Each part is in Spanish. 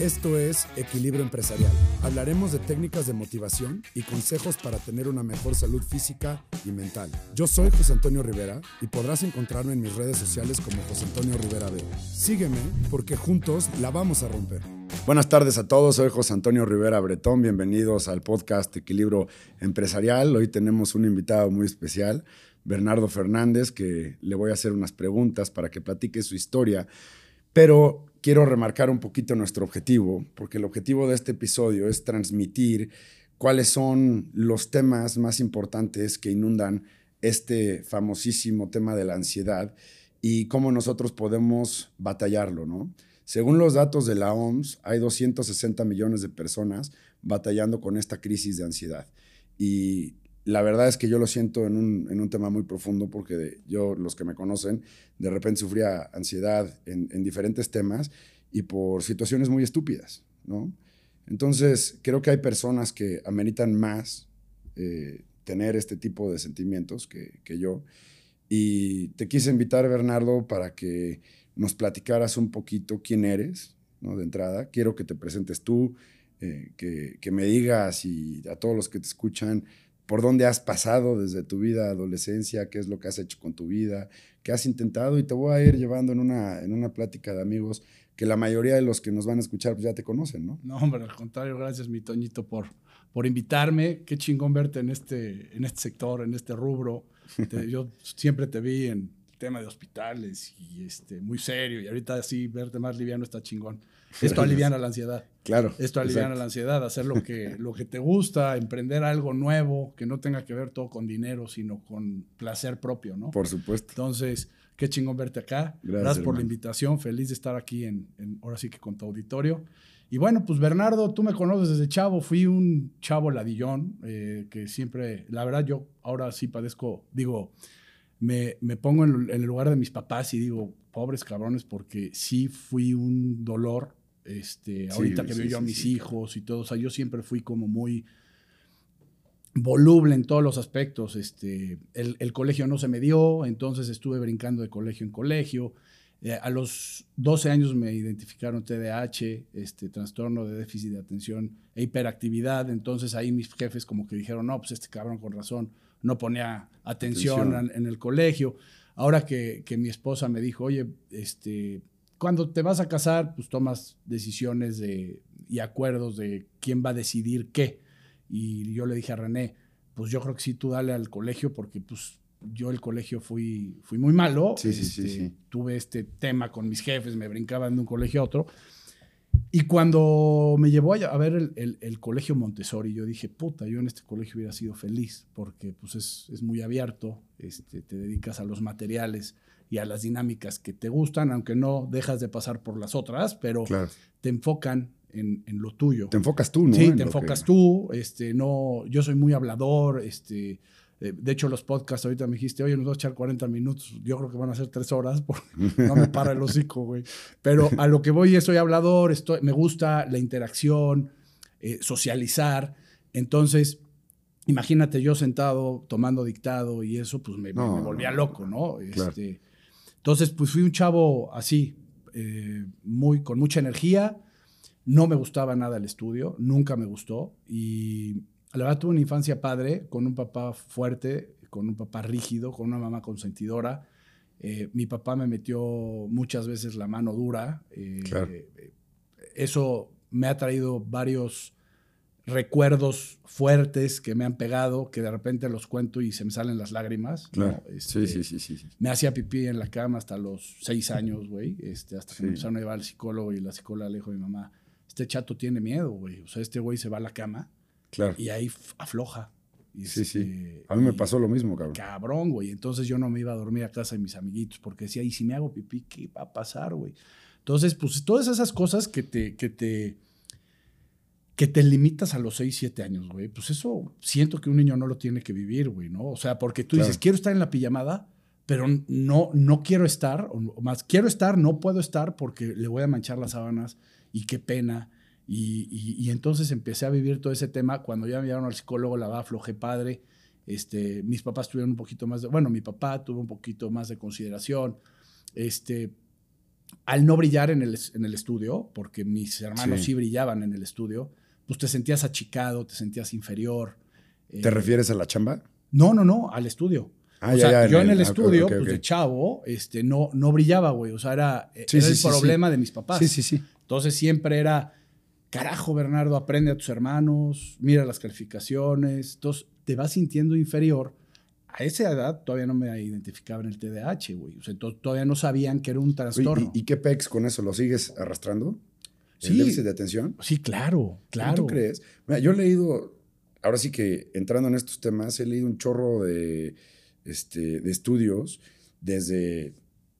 Esto es Equilibrio Empresarial. Hablaremos de técnicas de motivación y consejos para tener una mejor salud física y mental. Yo soy José Antonio Rivera y podrás encontrarme en mis redes sociales como José Antonio Rivera B. Sígueme porque juntos la vamos a romper. Buenas tardes a todos, soy José Antonio Rivera Bretón, bienvenidos al podcast Equilibrio Empresarial. Hoy tenemos un invitado muy especial, Bernardo Fernández, que le voy a hacer unas preguntas para que platique su historia, pero quiero remarcar un poquito nuestro objetivo, porque el objetivo de este episodio es transmitir cuáles son los temas más importantes que inundan este famosísimo tema de la ansiedad y cómo nosotros podemos batallarlo, ¿no? Según los datos de la OMS, hay 260 millones de personas batallando con esta crisis de ansiedad. Y la verdad es que yo lo siento en un, tema muy profundo porque yo, los que me conocen, de repente sufría ansiedad en, diferentes temas y por situaciones muy estúpidas, ¿no? Entonces, creo que hay personas que ameritan más eh, tener este tipo de sentimientos que, yo. Y te quise invitar, Bernardo, para que nos platicaras un poquito quién eres, ¿no? De entrada. Quiero que te presentes tú, eh, que, que, me digas y a todos los que te escuchan por dónde has pasado desde tu vida adolescencia, qué es lo que has hecho con tu vida, qué has intentado y te voy a ir llevando en una, en una plática de amigos que la mayoría de los que nos van a escuchar pues ya te conocen, ¿no? No, hombre, al contrario, gracias mi Toñito por, por invitarme. Qué chingón verte en este, en este sector, en este rubro. yo siempre te vi en tema de hospitales y este, muy serio y ahorita sí verte más liviano está chingón. Esto aliviana la ansiedad. Claro. Esto aliviana la ansiedad, hacer lo que, lo que te gusta, emprender algo nuevo que no tenga que ver todo con dinero, sino con placer propio, ¿no? Por supuesto. Entonces, qué chingón verte acá. Gracias, por la invitación. Feliz de estar aquí en, ahora sí que con tu auditorio. Y bueno, pues Bernardo, tú me conoces desde chavo. Fui un chavo ladillón eh, que siempre, la verdad, yo ahora sí padezco, digo, me, me pongo en, en, el lugar de mis papás y digo, pobres cabrones, porque sí fui un dolor este, ahorita que veo yo a mis hijos y todo, o sea, yo siempre fui como muy voluble en todos los aspectos. Este, el, colegio no se me dio, entonces estuve brincando de colegio en colegio. Eh, a los 12 años me identificaron TDAH, este, trastorno de déficit de atención e hiperactividad. Entonces ahí mis jefes como que dijeron, no, pues este cabrón con razón no ponía atención, En, el colegio. Ahora que, que, mi esposa me dijo, oye, este, cuando te vas a casar, pues tomas decisiones de, y acuerdos de quién va a decidir qué. Y yo le dije a René, pues yo creo que sí, tú dale al colegio porque pues yo el colegio fui, fui muy malo. Sí, sí, sí, este, Tuve este tema con mis jefes, me brincaban de un colegio a otro. Y cuando me llevó a, ver el, colegio Montessori, yo dije, puta, yo en este colegio hubiera sido feliz porque pues es, es muy abierto, este, te dedicas a los materiales y a las dinámicas que te gustan, aunque no dejas de pasar por las otras, pero te enfocan en, lo tuyo. Te enfocas tú, ¿no? Sí, te enfocas tú. Este, no, yo soy muy hablador. Este, eh, de hecho, los podcasts ahorita me dijiste, oye, nos vas a echar 40 minutos. Yo creo que van a ser tres horas porque no me para el hocico, güey. Pero a lo que voy soy hablador, estoy, me gusta la interacción, eh, socializar. Entonces, imagínate yo sentado tomando dictado y eso, pues me, volvía loco, ¿no? Este, entonces, pues fui un chavo así, eh, muy, con mucha energía. No me gustaba nada el estudio, nunca me gustó. Y la verdad tuve una infancia padre, con un papá fuerte, con un papá rígido, con una mamá consentidora. Eh, mi papá me metió muchas veces la mano dura. Eh, eso me ha traído varios recuerdos fuertes que me han pegado, que de repente los cuento y se me salen las lágrimas. Claro. Este, sí, sí, sí, sí, Me hacía pipí en la cama hasta los seis años, güey. Este, hasta que me empezaron a llevar al psicólogo y la psicóloga le dijo a mi mamá, este chato tiene miedo, güey. O sea, este güey se va a la cama claro. y ahí afloja. sí, sí. Este, a mí me pasó lo mismo, cabrón. Cabrón, güey. Entonces yo no me iba a dormir a casa de mis amiguitos porque decía, ¿y si me hago pipí, qué va a pasar, güey? Entonces, pues todas esas cosas que te, que te, que te limitas a los 6, 7 años, güey, pues eso siento que un niño no lo tiene que vivir, güey, ¿no? O sea, porque tú dices, quiero estar en la pijamada, pero no, no quiero estar, o más, quiero estar, no puedo estar porque le voy a manchar las sábanas y qué pena. Y, y, entonces empecé a vivir todo ese tema. Cuando ya me llevaron al psicólogo, la va aflojé padre. Este, mis papás tuvieron un poquito más de, bueno, mi papá tuvo un poquito más de consideración. Este, al no brillar en el, en el estudio, porque mis hermanos sí. brillaban en el estudio, pues te sentías achicado, te sentías inferior. ¿Te refieres a la chamba? No, no, no, al estudio. Ah, o sea, yo en el, ah, estudio, pues de chavo, este, no, no brillaba, güey. O sea, era, el problema de mis papás. Sí, sí, sí. Entonces siempre era, carajo, Bernardo, aprende a tus hermanos, mira las calificaciones. Entonces te vas sintiendo inferior. A esa edad todavía no me identificaba en el TDAH, güey. O sea, todavía no sabían que era un trastorno. ¿Y, qué pex con eso? ¿Lo sigues arrastrando? ¿El déficit de atención? Sí, claro, claro. ¿Tú crees? Mira, yo he leído, ahora sí que entrando en estos temas, he leído un chorro de este, de estudios desde...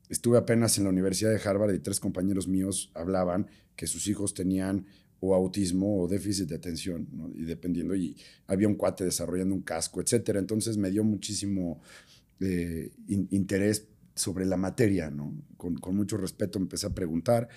Estuve apenas en la Universidad de Harvard y tres compañeros míos hablaban que sus hijos tenían o autismo o déficit de atención, y dependiendo, y había un cuate desarrollando un casco, etcétera. Entonces me dio muchísimo eh, interés sobre la materia, ¿no? Con, con, mucho respeto empecé a preguntar.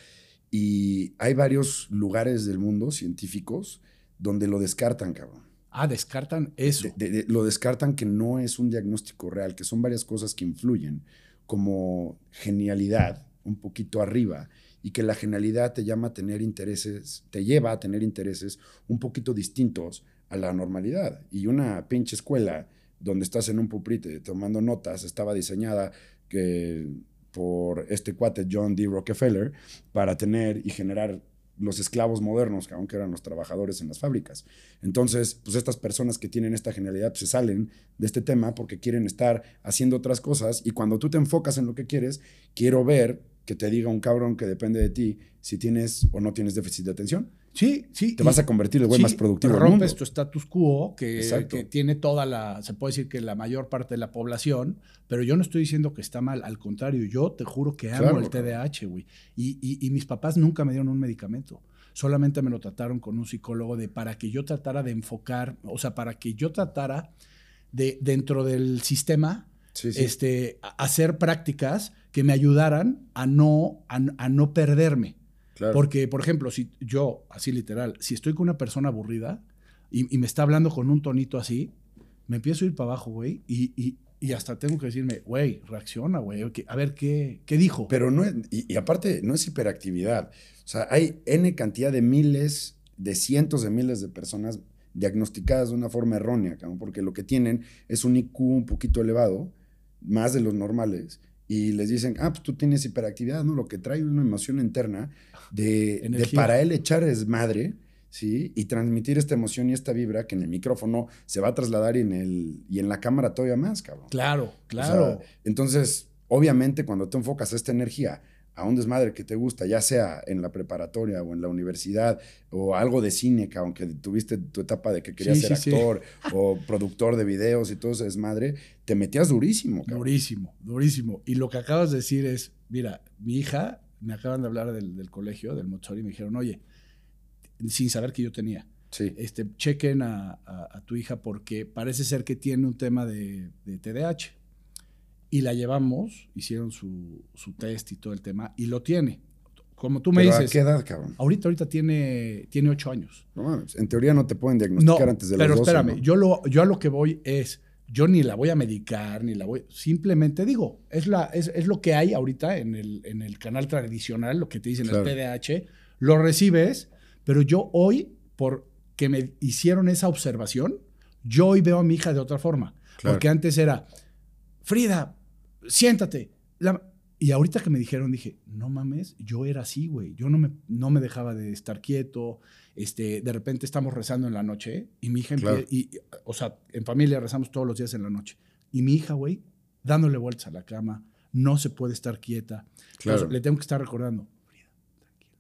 Y hay varios lugares del mundo científicos donde lo descartan, cabrón. Ah, descartan eso. lo descartan que no es un diagnóstico real, que son varias cosas que influyen, como genialidad, un poquito arriba, y que la genialidad te llama a tener intereses, te lleva a tener intereses un poquito distintos a la normalidad. Y una pinche escuela donde estás en un puprite tomando notas estaba diseñada que por este cuate John D. Rockefeller para tener y generar los esclavos modernos, aunque eran los trabajadores en las fábricas. Entonces, pues estas personas que tienen esta genialidad pues, se salen de este tema porque quieren estar haciendo otras cosas y cuando tú te enfocas en lo que quieres, quiero ver que te diga un cabrón que depende de ti si tienes o no tienes déficit de atención. Sí, sí. Te vas a convertir en el güey más productivo del rompes tu status quo, que, que, tiene toda la, se puede decir que la mayor parte de la población, pero yo no estoy diciendo que está mal, al contrario, yo te juro que amo el TDAH, güey. Y, y, y mis papás nunca me dieron un medicamento solamente me lo trataron con un psicólogo de para que yo tratara de enfocar, o sea, para que yo tratara de dentro del sistema Este, hacer prácticas que me ayudaran a no, a, no perderme. Porque, por ejemplo, si yo, así literal, si estoy con una persona aburrida y, me está hablando con un tonito así, me empiezo a ir para abajo, güey, y, y, hasta tengo que decirme, güey, reacciona, güey, a ver qué, qué dijo. Pero no es, y, aparte, no es hiperactividad. O sea, hay N cantidad de miles, de cientos de miles de personas diagnosticadas de una forma errónea, porque lo que tienen es un IQ un poquito elevado, más de los normales, y les dicen, ah, pues tú tienes hiperactividad, ¿no? Lo que trae una emoción interna de, de para él echar es madre, ¿sí? Y transmitir esta emoción y esta vibra que en el micrófono se va a trasladar y en, el, y en la cámara todavía más, cabrón. Claro, claro. entonces, obviamente, cuando tú enfocas esta energía a un desmadre que te gusta, ya sea en la preparatoria o en la universidad o algo de cine, aunque tuviste tu etapa de que querías ser actor o productor de videos y todo ese desmadre, te metías durísimo. Durísimo, durísimo. Y lo que acabas de decir es, mira, mi hija, me acaban de hablar del, colegio, del Mozzori, y me dijeron, oye, sin saber que yo tenía. Este, chequen a, tu hija porque parece ser que tiene un tema de, de TDAH y la llevamos, hicieron su, su, test y todo el tema, y lo tiene. Como tú me dices. ¿A qué edad, cabrón? Ahorita, ahorita tiene, tiene ocho años. No en teoría no te pueden diagnosticar antes de los pero espérame, yo, lo, yo a lo que voy es, yo ni la voy a medicar, ni la voy, simplemente digo, es, la, es, es lo que hay ahorita en el, en el canal tradicional, lo que te dicen el TDAH, lo recibes, pero yo hoy, por que me hicieron esa observación, yo hoy veo a mi hija de otra forma. Porque antes era, Frida, siéntate. y ahorita que me dijeron, dije, no mames, yo era así, güey. Yo no me, no me dejaba de estar quieto. Este, de repente estamos rezando en la noche y mi hija, y, o sea, en familia rezamos todos los días en la noche. Y mi hija, güey, dándole vueltas a la cama, no se puede estar quieta. Claro. le tengo que estar recordando, Frida, tranquilo,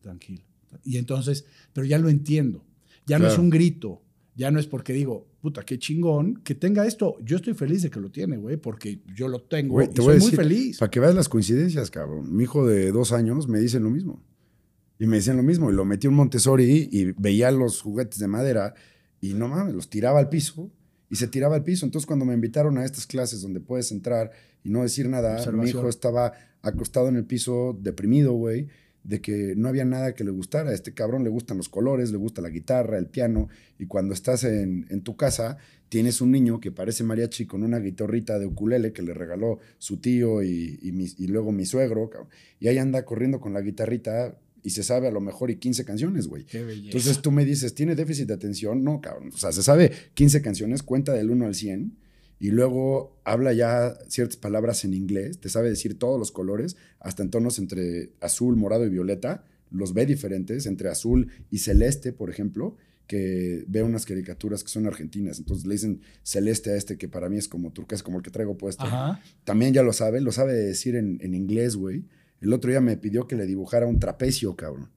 tranquilo. Y entonces, pero ya lo entiendo. Ya no es un grito, ya no es porque digo, puta, qué chingón que tenga esto. Yo estoy feliz de que lo tiene, güey, porque yo lo tengo y soy muy feliz. Para que veas las coincidencias, cabrón. Mi hijo de dos años me dice lo mismo. Y me decían lo mismo. Y lo metí en Montessori y veía los juguetes de madera y no mames, los tiraba al piso y se tiraba al piso. Entonces, cuando me invitaron a estas clases donde puedes entrar y no decir nada, mi hijo estaba acostado en el piso, deprimido, güey de que no había nada que le gustara. A este cabrón le gustan los colores, le gusta la guitarra, el piano, y cuando estás en, en tu casa tienes un niño que parece mariachi con una guitarrita de ukulele que le regaló su tío y, y, mi- y luego mi suegro, cabrón, y ahí anda corriendo con la guitarrita y se sabe a lo mejor y 15 canciones, güey. Entonces tú me dices, ¿tiene déficit de atención? No, cabrón. O sea, se sabe 15 canciones, cuenta del 1 al 100 y luego habla ya ciertas palabras en inglés, te sabe decir todos los colores, hasta en tonos entre azul, morado y violeta, los ve diferentes, entre azul y celeste, por ejemplo, que ve unas caricaturas que son argentinas, entonces le dicen celeste a este que para mí es como turquesa, como el que traigo puesto. Ajá. También ya lo sabe, lo sabe decir en, en inglés, güey. El otro día me pidió que le dibujara un trapecio, cabrón,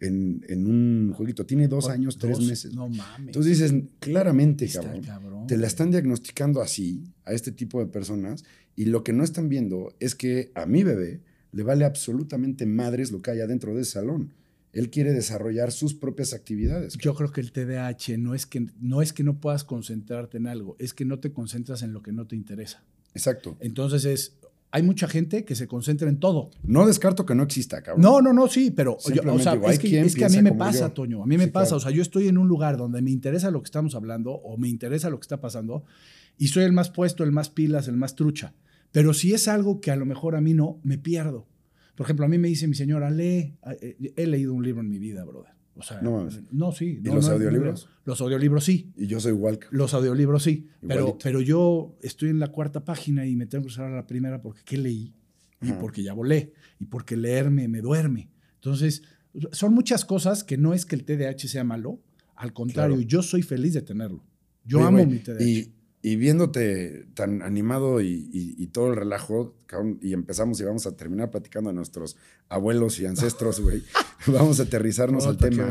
en, en un jueguito. Tiene dos años, tres Dos- meses. No mames. Entonces dices, claramente, cabrón, cabrón, te la están diagnosticando así a este tipo de personas y lo que no están viendo es que a mi bebé le vale absolutamente madres lo que hay adentro del salón. Él quiere desarrollar sus propias actividades. Yo creo que el TDAH no es que no es que no puedas concentrarte en algo, es que no te concentras en lo que no te interesa. Exacto. Entonces es hay mucha gente que se concentra en todo. No descarto que no exista, cabrón. No, no, no, sí, pero yo- o Simplemente sea, digo, hay es, que, quien es que a mí me pasa, yo. Toño, a mí me Sí, pasa, claro. o sea, yo estoy en un lugar donde me interesa lo que estamos hablando o me interesa lo que está pasando y soy el más puesto, el más pilas, el más trucha. Pero si es algo que a lo mejor a mí no, me pierdo. Por ejemplo, a mí me dice mi señora, lee, eh, he leído un libro en mi vida, brother. O sea, No mames. no, sí. ¿Y los no, audiolibros? los audiolibros sí. Y yo soy igual. cabrón. Los audiolibros sí, pero, Igualito. pero yo estoy en la cuarta página y me tengo que usar a la primera porque ¿qué leí? Y Ajá. porque ya volé, y porque leerme me duerme. Entonces, son muchas cosas que no es que el TDAH sea malo, al contrario, Claro. yo soy feliz de tenerlo. Yo Oye, amo mi TDAH. Y, y viéndote tan animado y, y- y todo el relajo, y empezamos y vamos a terminar platicando de nuestros abuelos y ancestros, güey. vamos a aterrizarnos al tema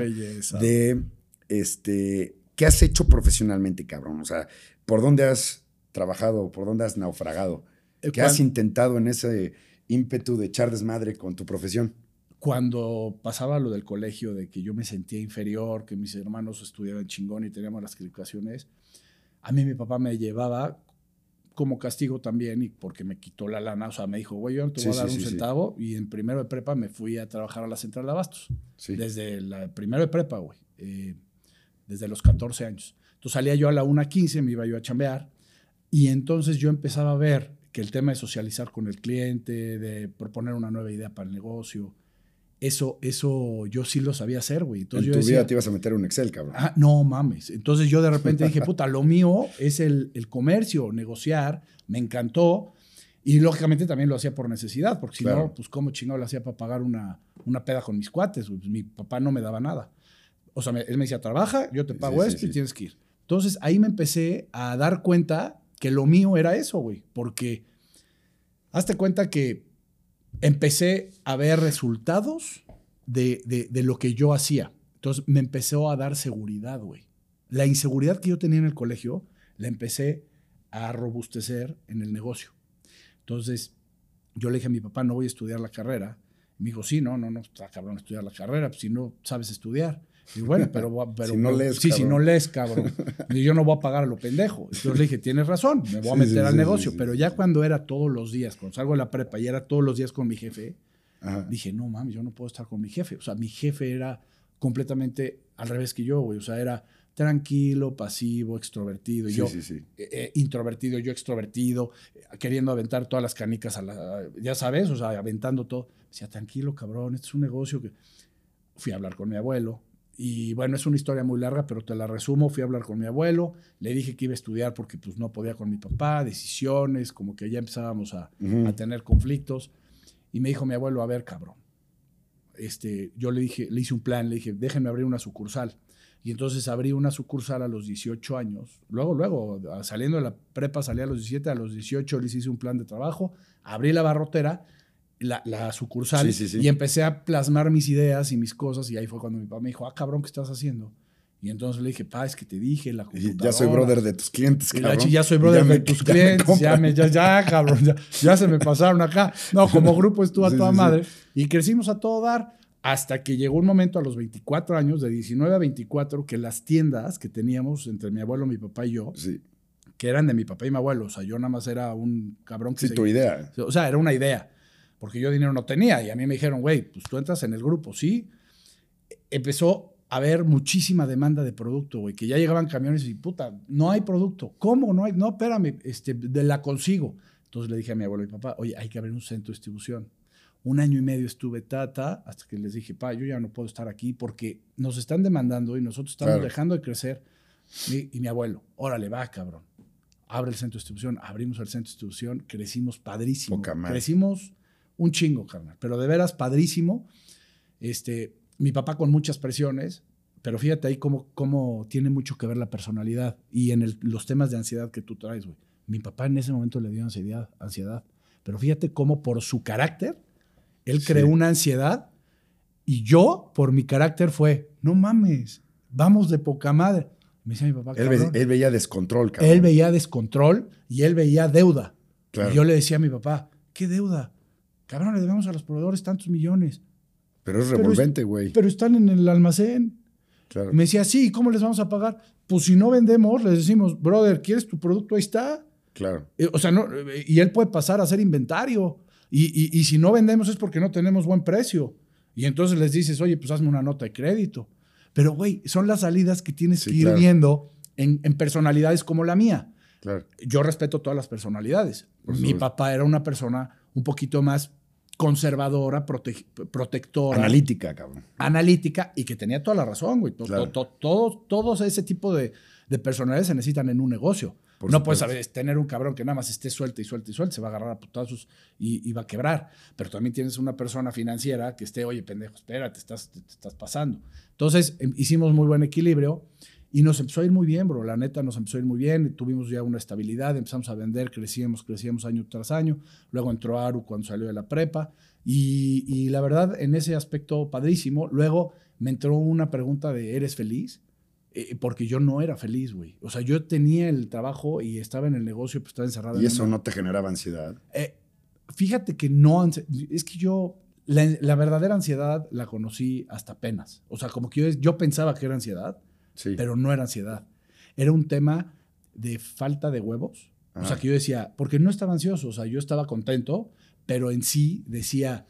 de, este, ¿qué has hecho profesionalmente, cabrón? O sea, ¿por dónde has trabajado? ¿Por dónde has naufragado? Eh, ¿Qué has intentado en ese ímpetu de echar desmadre con tu profesión? Cuando pasaba lo del colegio, de que yo me sentía inferior, que mis hermanos estudiaban chingón y teníamos las calificaciones, a mí mi papá me llevaba como castigo también y porque me quitó la lana, o sea, me dijo, güey, yo no te Sí, voy a dar sí, un sí, centavo y en primero de prepa me fui a trabajar a la central de abastos. Sí. Desde el primero de prepa, güey. eh, desde los 14 años. Entonces salía yo a la 1.15, me iba yo a chambear. Y entonces yo empezaba a ver que el tema de socializar con el cliente, de proponer una nueva idea para el negocio, eso, eso yo sí lo sabía hacer, güey. Entonces en yo tu decía, vida te ibas a meter un Excel, cabrón. "Ah, no mames. Entonces yo de repente dije, puta, lo mío es el, el comercio, negociar, me encantó. Y lógicamente también lo hacía por necesidad, porque si Claro. no, pues cómo chingado lo hacía para pagar una, una peda con mis cuates. Pues, mi papá no me daba nada. O sea, me- él me decía, trabaja, yo te pago sí, esto sí. y tienes que ir. Entonces ahí me empecé a dar cuenta que lo mío era eso, güey. Porque hazte cuenta que empecé a ver resultados de, de- de lo que yo hacía. Entonces me empezó a dar seguridad, güey. La inseguridad que yo tenía en el colegio la empecé a robustecer en el negocio. Entonces yo le dije a mi papá, no voy a estudiar la carrera. Me dijo, sí, no, no, no, está cabrón estudiar la carrera, pues si no sabes estudiar. Y bueno, pero, pero Si no lees, sí, si no lees, cabrón. Yo no voy a pagar a lo pendejo. Entonces le dije, tienes razón, me voy a meter sí, al sí, negocio. pero ya cuando era todos los días, cuando salgo de la prepa y era todos los días con mi jefe, Ajá. dije, no mames, yo no puedo estar con mi jefe. O sea, mi jefe era completamente al revés que yo, güey. O sea, era tranquilo, pasivo, extrovertido. yo, sí, sí. eh, eh, introvertido, yo extrovertido, eh, queriendo aventar todas las canicas a la, ya sabes, o sea, aventando todo. Decía, tranquilo, cabrón, este es un negocio que... Fui a hablar con mi abuelo y bueno, es una historia muy larga, pero te la resumo. Fui a hablar con mi abuelo, le dije que iba a estudiar porque pues no podía con mi papá, decisiones, como que ya empezábamos a, a tener conflictos. Y me dijo mi abuelo, a ver, cabrón. Este, yo le dije, le hice un plan, le dije, déjenme abrir una sucursal. Y entonces abrí una sucursal a los 18 años. Luego, luego, saliendo de la prepa, salí a los 17, a los 18 les hice un plan de trabajo, abrí la barrotera, la, la sucursal, Sí, sí, sí. y empecé a plasmar mis ideas y mis cosas. Y ahí fue cuando mi papá me dijo, ah, cabrón, ¿qué estás haciendo? Y entonces le dije, pa, es que te dije, la computadora. ya soy brother de tus clientes, cabrón. ya soy brother me- de tus ya me clientes, ya, compran. me, ya, ya, cabrón, ya, ya se me pasaron acá. No, como grupo estuvo a toda madre. Y crecimos a todo dar hasta que llegó un momento a los 24 años, de 19 a 24, que las tiendas que teníamos entre mi abuelo, mi papá y yo, Sí, que eran de mi papá y mi abuelo, o sea, yo nada más era un cabrón que sí se- tu idea. o sea, era una idea. Porque yo dinero no tenía. Y a mí me dijeron, güey, pues tú entras en el grupo, ¿sí? Empezó a haber muchísima demanda de producto, güey, que ya llegaban camiones y, puta, no hay producto. ¿Cómo? No hay, no, espérame, este, de la consigo. Entonces le dije a mi abuelo y papá, oye, hay que abrir un centro de distribución. Un año y medio estuve tata hasta que les dije, pa, yo ya no puedo estar aquí porque nos están demandando y nosotros estamos Claro. dejando de crecer. Y, y mi abuelo, órale, va, cabrón. Abre el centro de distribución, abrimos el centro de distribución, crecimos padrísimo. Poca madre. Crecimos un chingo, carnal, pero de veras padrísimo. Este, mi papá con muchas presiones, pero fíjate ahí cómo, cómo tiene mucho que ver la personalidad y en el- los temas de ansiedad que tú traes, güey. Mi papá en ese momento le dio ansiedad, ansiedad. Pero fíjate cómo por su carácter, él Sí. creó una ansiedad y yo, por mi carácter, fue, no mames, vamos de poca madre. Me decía mi papá, Él, él veía descontrol, cabrón. Él veía descontrol y él veía deuda. Claro. Y yo le decía a mi papá, ¿qué deuda? Cabrón, le debemos a los proveedores tantos millones. Pero es revolvente, güey. Pero están en el almacén. Claro. Me decía, sí, ¿cómo les vamos a pagar? Pues si no vendemos, les decimos, brother, ¿quieres tu producto? Ahí está. Claro. Eh, O sea, no, eh, y él puede pasar a hacer inventario. Y, y- y si no vendemos es porque no tenemos buen precio. Y entonces les dices, oye, pues hazme una nota de crédito. Pero, güey, son las salidas que tienes Sí, que ir claro. viendo en, en personalidades como la mía. Claro. Yo respeto todas las personalidades. Por Mi supuesto. papá era una persona un poquito más conservadora, prote- protectora Analítica, cabrón. analítica y que tenía toda la razón, güey. To- Claro. to- to- todos, ese tipo de, de personalidades se necesitan en un negocio. Por no puedes supuesto. saber, tener un cabrón que nada más esté suelta y suelta y suelta, se va a agarrar a putazos y, y va a quebrar. Pero también tienes una persona financiera que esté, oye, pendejo, espérate, estás, te, te estás pasando. Entonces em, hicimos muy buen equilibrio y nos empezó a ir muy bien, bro. La neta nos empezó a ir muy bien. Tuvimos ya una estabilidad, empezamos a vender, crecíamos, crecíamos año tras año. Luego entró Aru cuando salió de la prepa. Y, y la verdad, en ese aspecto, padrísimo. Luego me entró una pregunta de, ¿eres feliz? Eh, porque yo no era feliz, güey. O sea, yo tenía el trabajo y estaba en el negocio, pues estaba encerrado. ¿Y en eso una- no te generaba ansiedad? Eh, fíjate que no, es que yo, la, la verdadera ansiedad la conocí hasta apenas. O sea, como que yo, yo pensaba que era ansiedad, Sí. pero no era ansiedad. Era un tema de falta de huevos. O sea, Ah. que yo decía, porque no estaba ansioso, o sea, yo estaba contento, pero en sí decía,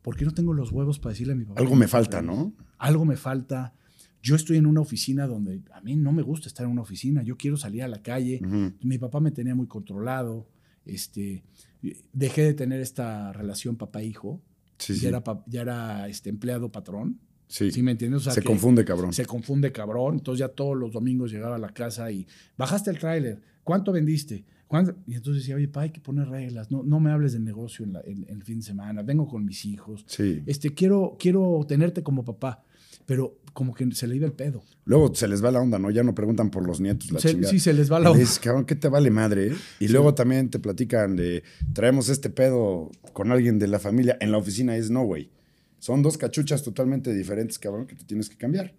¿por qué no tengo los huevos para decirle a mi papá? Algo me falta? ¿no? Algo me falta. Yo estoy en una oficina donde a mí no me gusta estar en una oficina, yo quiero salir a la calle. Mi papá me tenía muy controlado. Este, dejé de tener esta relación papá-hijo. Sí, sí. Ya era, ya era este, empleado-patrón. Sí. ¿Sí me entiendes? O sea, se confunde, cabrón. Se confunde cabrón. Entonces ya todos los domingos llegaba a la casa y bajaste el tráiler. ¿Cuánto vendiste? ¿Cuánto? Y entonces decía, oye, pa, hay que poner reglas. No, no me hables del negocio en, la- en- en el fin de semana. Vengo con mis hijos. Sí. Este, quiero, quiero tenerte como papá. Pero como que se le iba el pedo. Luego se les va la onda, ¿no? Ya no preguntan por los nietos, la Se- sí, se les va la onda. dices, cabrón, ¿qué te vale madre? Y luego también te platican de, traemos este pedo con alguien de la familia en la oficina. Es, no, güey. Son dos cachuchas totalmente diferentes, cabrón, que te tienes que cambiar.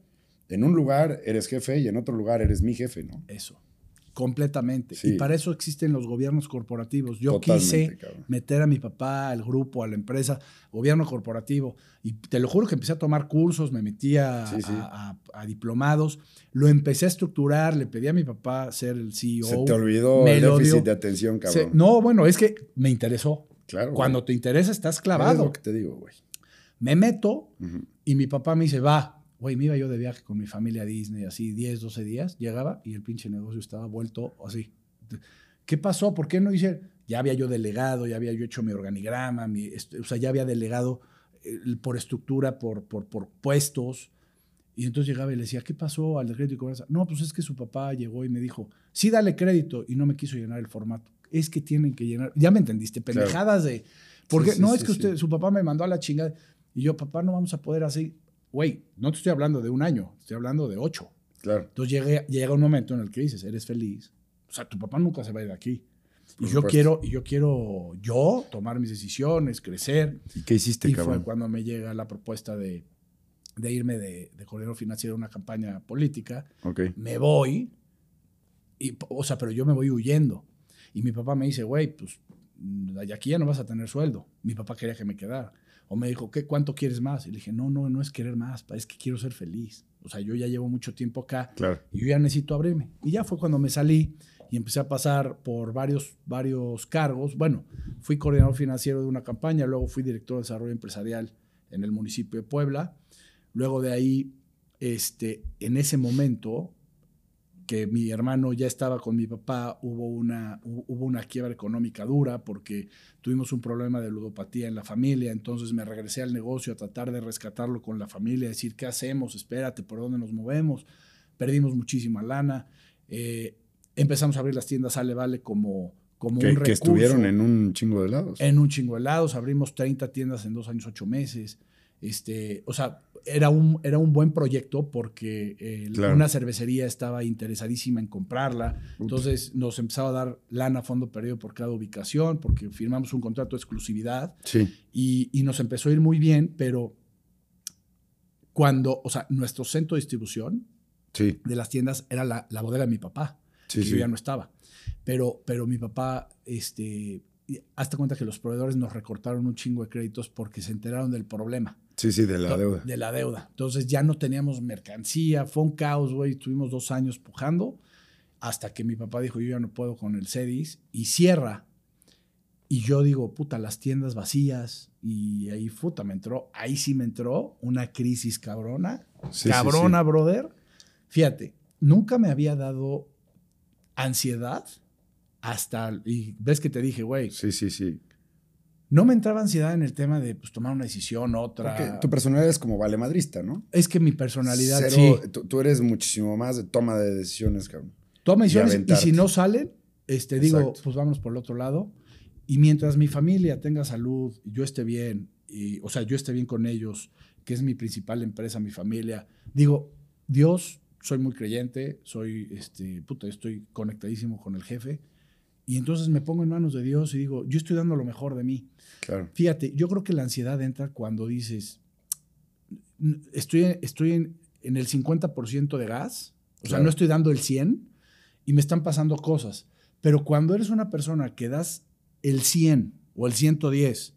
En un lugar eres jefe y en otro lugar eres mi jefe, ¿no? Eso. Completamente. Sí. Y para eso existen los gobiernos corporativos. Yo Totalmente, quise cabrón. meter a mi papá, al grupo, a la empresa, gobierno corporativo. Y te lo juro que empecé a tomar cursos, me metí a, Sí, sí. a- a- a diplomados, lo empecé a estructurar, le pedí a mi papá ser el CEO. Se te olvidó me el déficit dio. de atención, Se- cabrón. no, bueno, es que me interesó. claro. güey. Cuando te interesa, estás Es clavado. lo que te digo, güey. Me meto y mi papá me dice, va. Güey, me iba yo de viaje con mi familia a Disney, así 10, 12 días. Llegaba y el pinche negocio estaba vuelto así. ¿Qué pasó? ¿Por qué no hice? Ya había yo delegado, ya había yo hecho mi organigrama, mi, est- o sea, ya había delegado eh, por estructura, por, por, por puestos. Y entonces llegaba y le decía, ¿qué pasó al de crédito y cobranza? No, pues es que su papá llegó y me dijo, sí, dale crédito. Y no me quiso llenar el formato. Es que tienen que llenar. Ya me entendiste, Claro. pendejadas de. Porque Sí, sí, no sí, es que usted, su papá me mandó a la chingada. Y yo, papá, no vamos a poder así. Güey, no te estoy hablando de un año, estoy hablando de ocho. Claro. Entonces llega, llega un momento en el que dices, eres feliz. O sea, tu papá nunca se va a ir de aquí. Por Y yo quiero, y yo quiero yo tomar mis decisiones, crecer. ¿Y qué hiciste, Y cabrón? fue cuando me llega la propuesta de, de irme de, de coordinador financiero a una campaña política. Ok. Me voy, y, o sea, pero yo me voy huyendo. Y mi papá me dice, güey, pues de aquí ya no vas a tener sueldo. Mi papá quería que me quedara. O me dijo, ¿qué, ¿cuánto quieres más? Y le dije, no, no, no es querer más, es que quiero ser feliz. O sea, yo ya llevo mucho tiempo acá Claro. y yo ya necesito abrirme. Y ya fue cuando me salí y empecé a pasar por varios, varios cargos. Bueno, fui coordinador financiero de una campaña, luego fui director de desarrollo empresarial en el municipio de Puebla. Luego de ahí, este, en ese momento que mi hermano ya estaba con mi papá, hubo una, hu- hubo una quiebra económica dura porque tuvimos un problema de ludopatía en la familia, entonces me regresé al negocio a tratar de rescatarlo con la familia, decir, ¿qué hacemos? Espérate, ¿por dónde nos movemos? Perdimos muchísima lana. Eh, empezamos a abrir las tiendas Ale Vale como, como Que, un que recurso. estuvieron en un chingo de lados. En un chingo de helados, abrimos 30 tiendas en dos años, ocho meses. Este, o sea, era un, era un buen proyecto porque eh, Claro. una cervecería estaba interesadísima en comprarla. Entonces nos empezaba a dar lana a fondo perdido por cada ubicación porque firmamos un contrato de exclusividad Sí, y, y nos empezó a ir muy bien, pero cuando, o sea, nuestro centro de distribución sí, de las tiendas era la, la bodega de mi papá sí, que sí. yo ya no estaba. Pero, pero mi papá, este, hazte cuenta que los proveedores nos recortaron un chingo de créditos porque se enteraron del problema. Sí, sí, de la deuda. De la deuda. Entonces ya no teníamos mercancía, fue un caos, güey. Estuvimos dos años pujando hasta que mi papá dijo, yo ya no puedo con el CEDIS y cierra. Y yo digo, puta, las tiendas vacías. Y ahí, puta, me entró, ahí sí me entró una crisis cabrona. Sí, sí, cabrona, sí. brother. Fíjate, nunca me había dado ansiedad hasta, y ves que te dije, güey, Sí, sí, sí. No me entraba ansiedad en el tema de pues, tomar una decisión, otra. Porque tu personalidad es como vale madrista, ¿no? Es que mi personalidad, Cero- sí. tú, tú eres muchísimo más de toma de decisiones, cabrón. Toma decisiones y, si no salen, este, digo, pues vámonos por el otro lado. Y mientras mi familia tenga salud, yo esté bien, y, o sea, yo esté bien con ellos, que es mi principal empresa, mi familia, digo, Dios, soy muy creyente, soy, este, puta, estoy conectadísimo con el jefe. Y entonces me pongo en manos de Dios y digo, yo estoy dando lo mejor de mí. Claro. Fíjate, yo creo que la ansiedad entra cuando dices, "N- estoy, estoy en, en el 50% de gas, o sea, no estoy dando el 100 y me están pasando cosas. Pero cuando eres una persona que das el 100 o el 110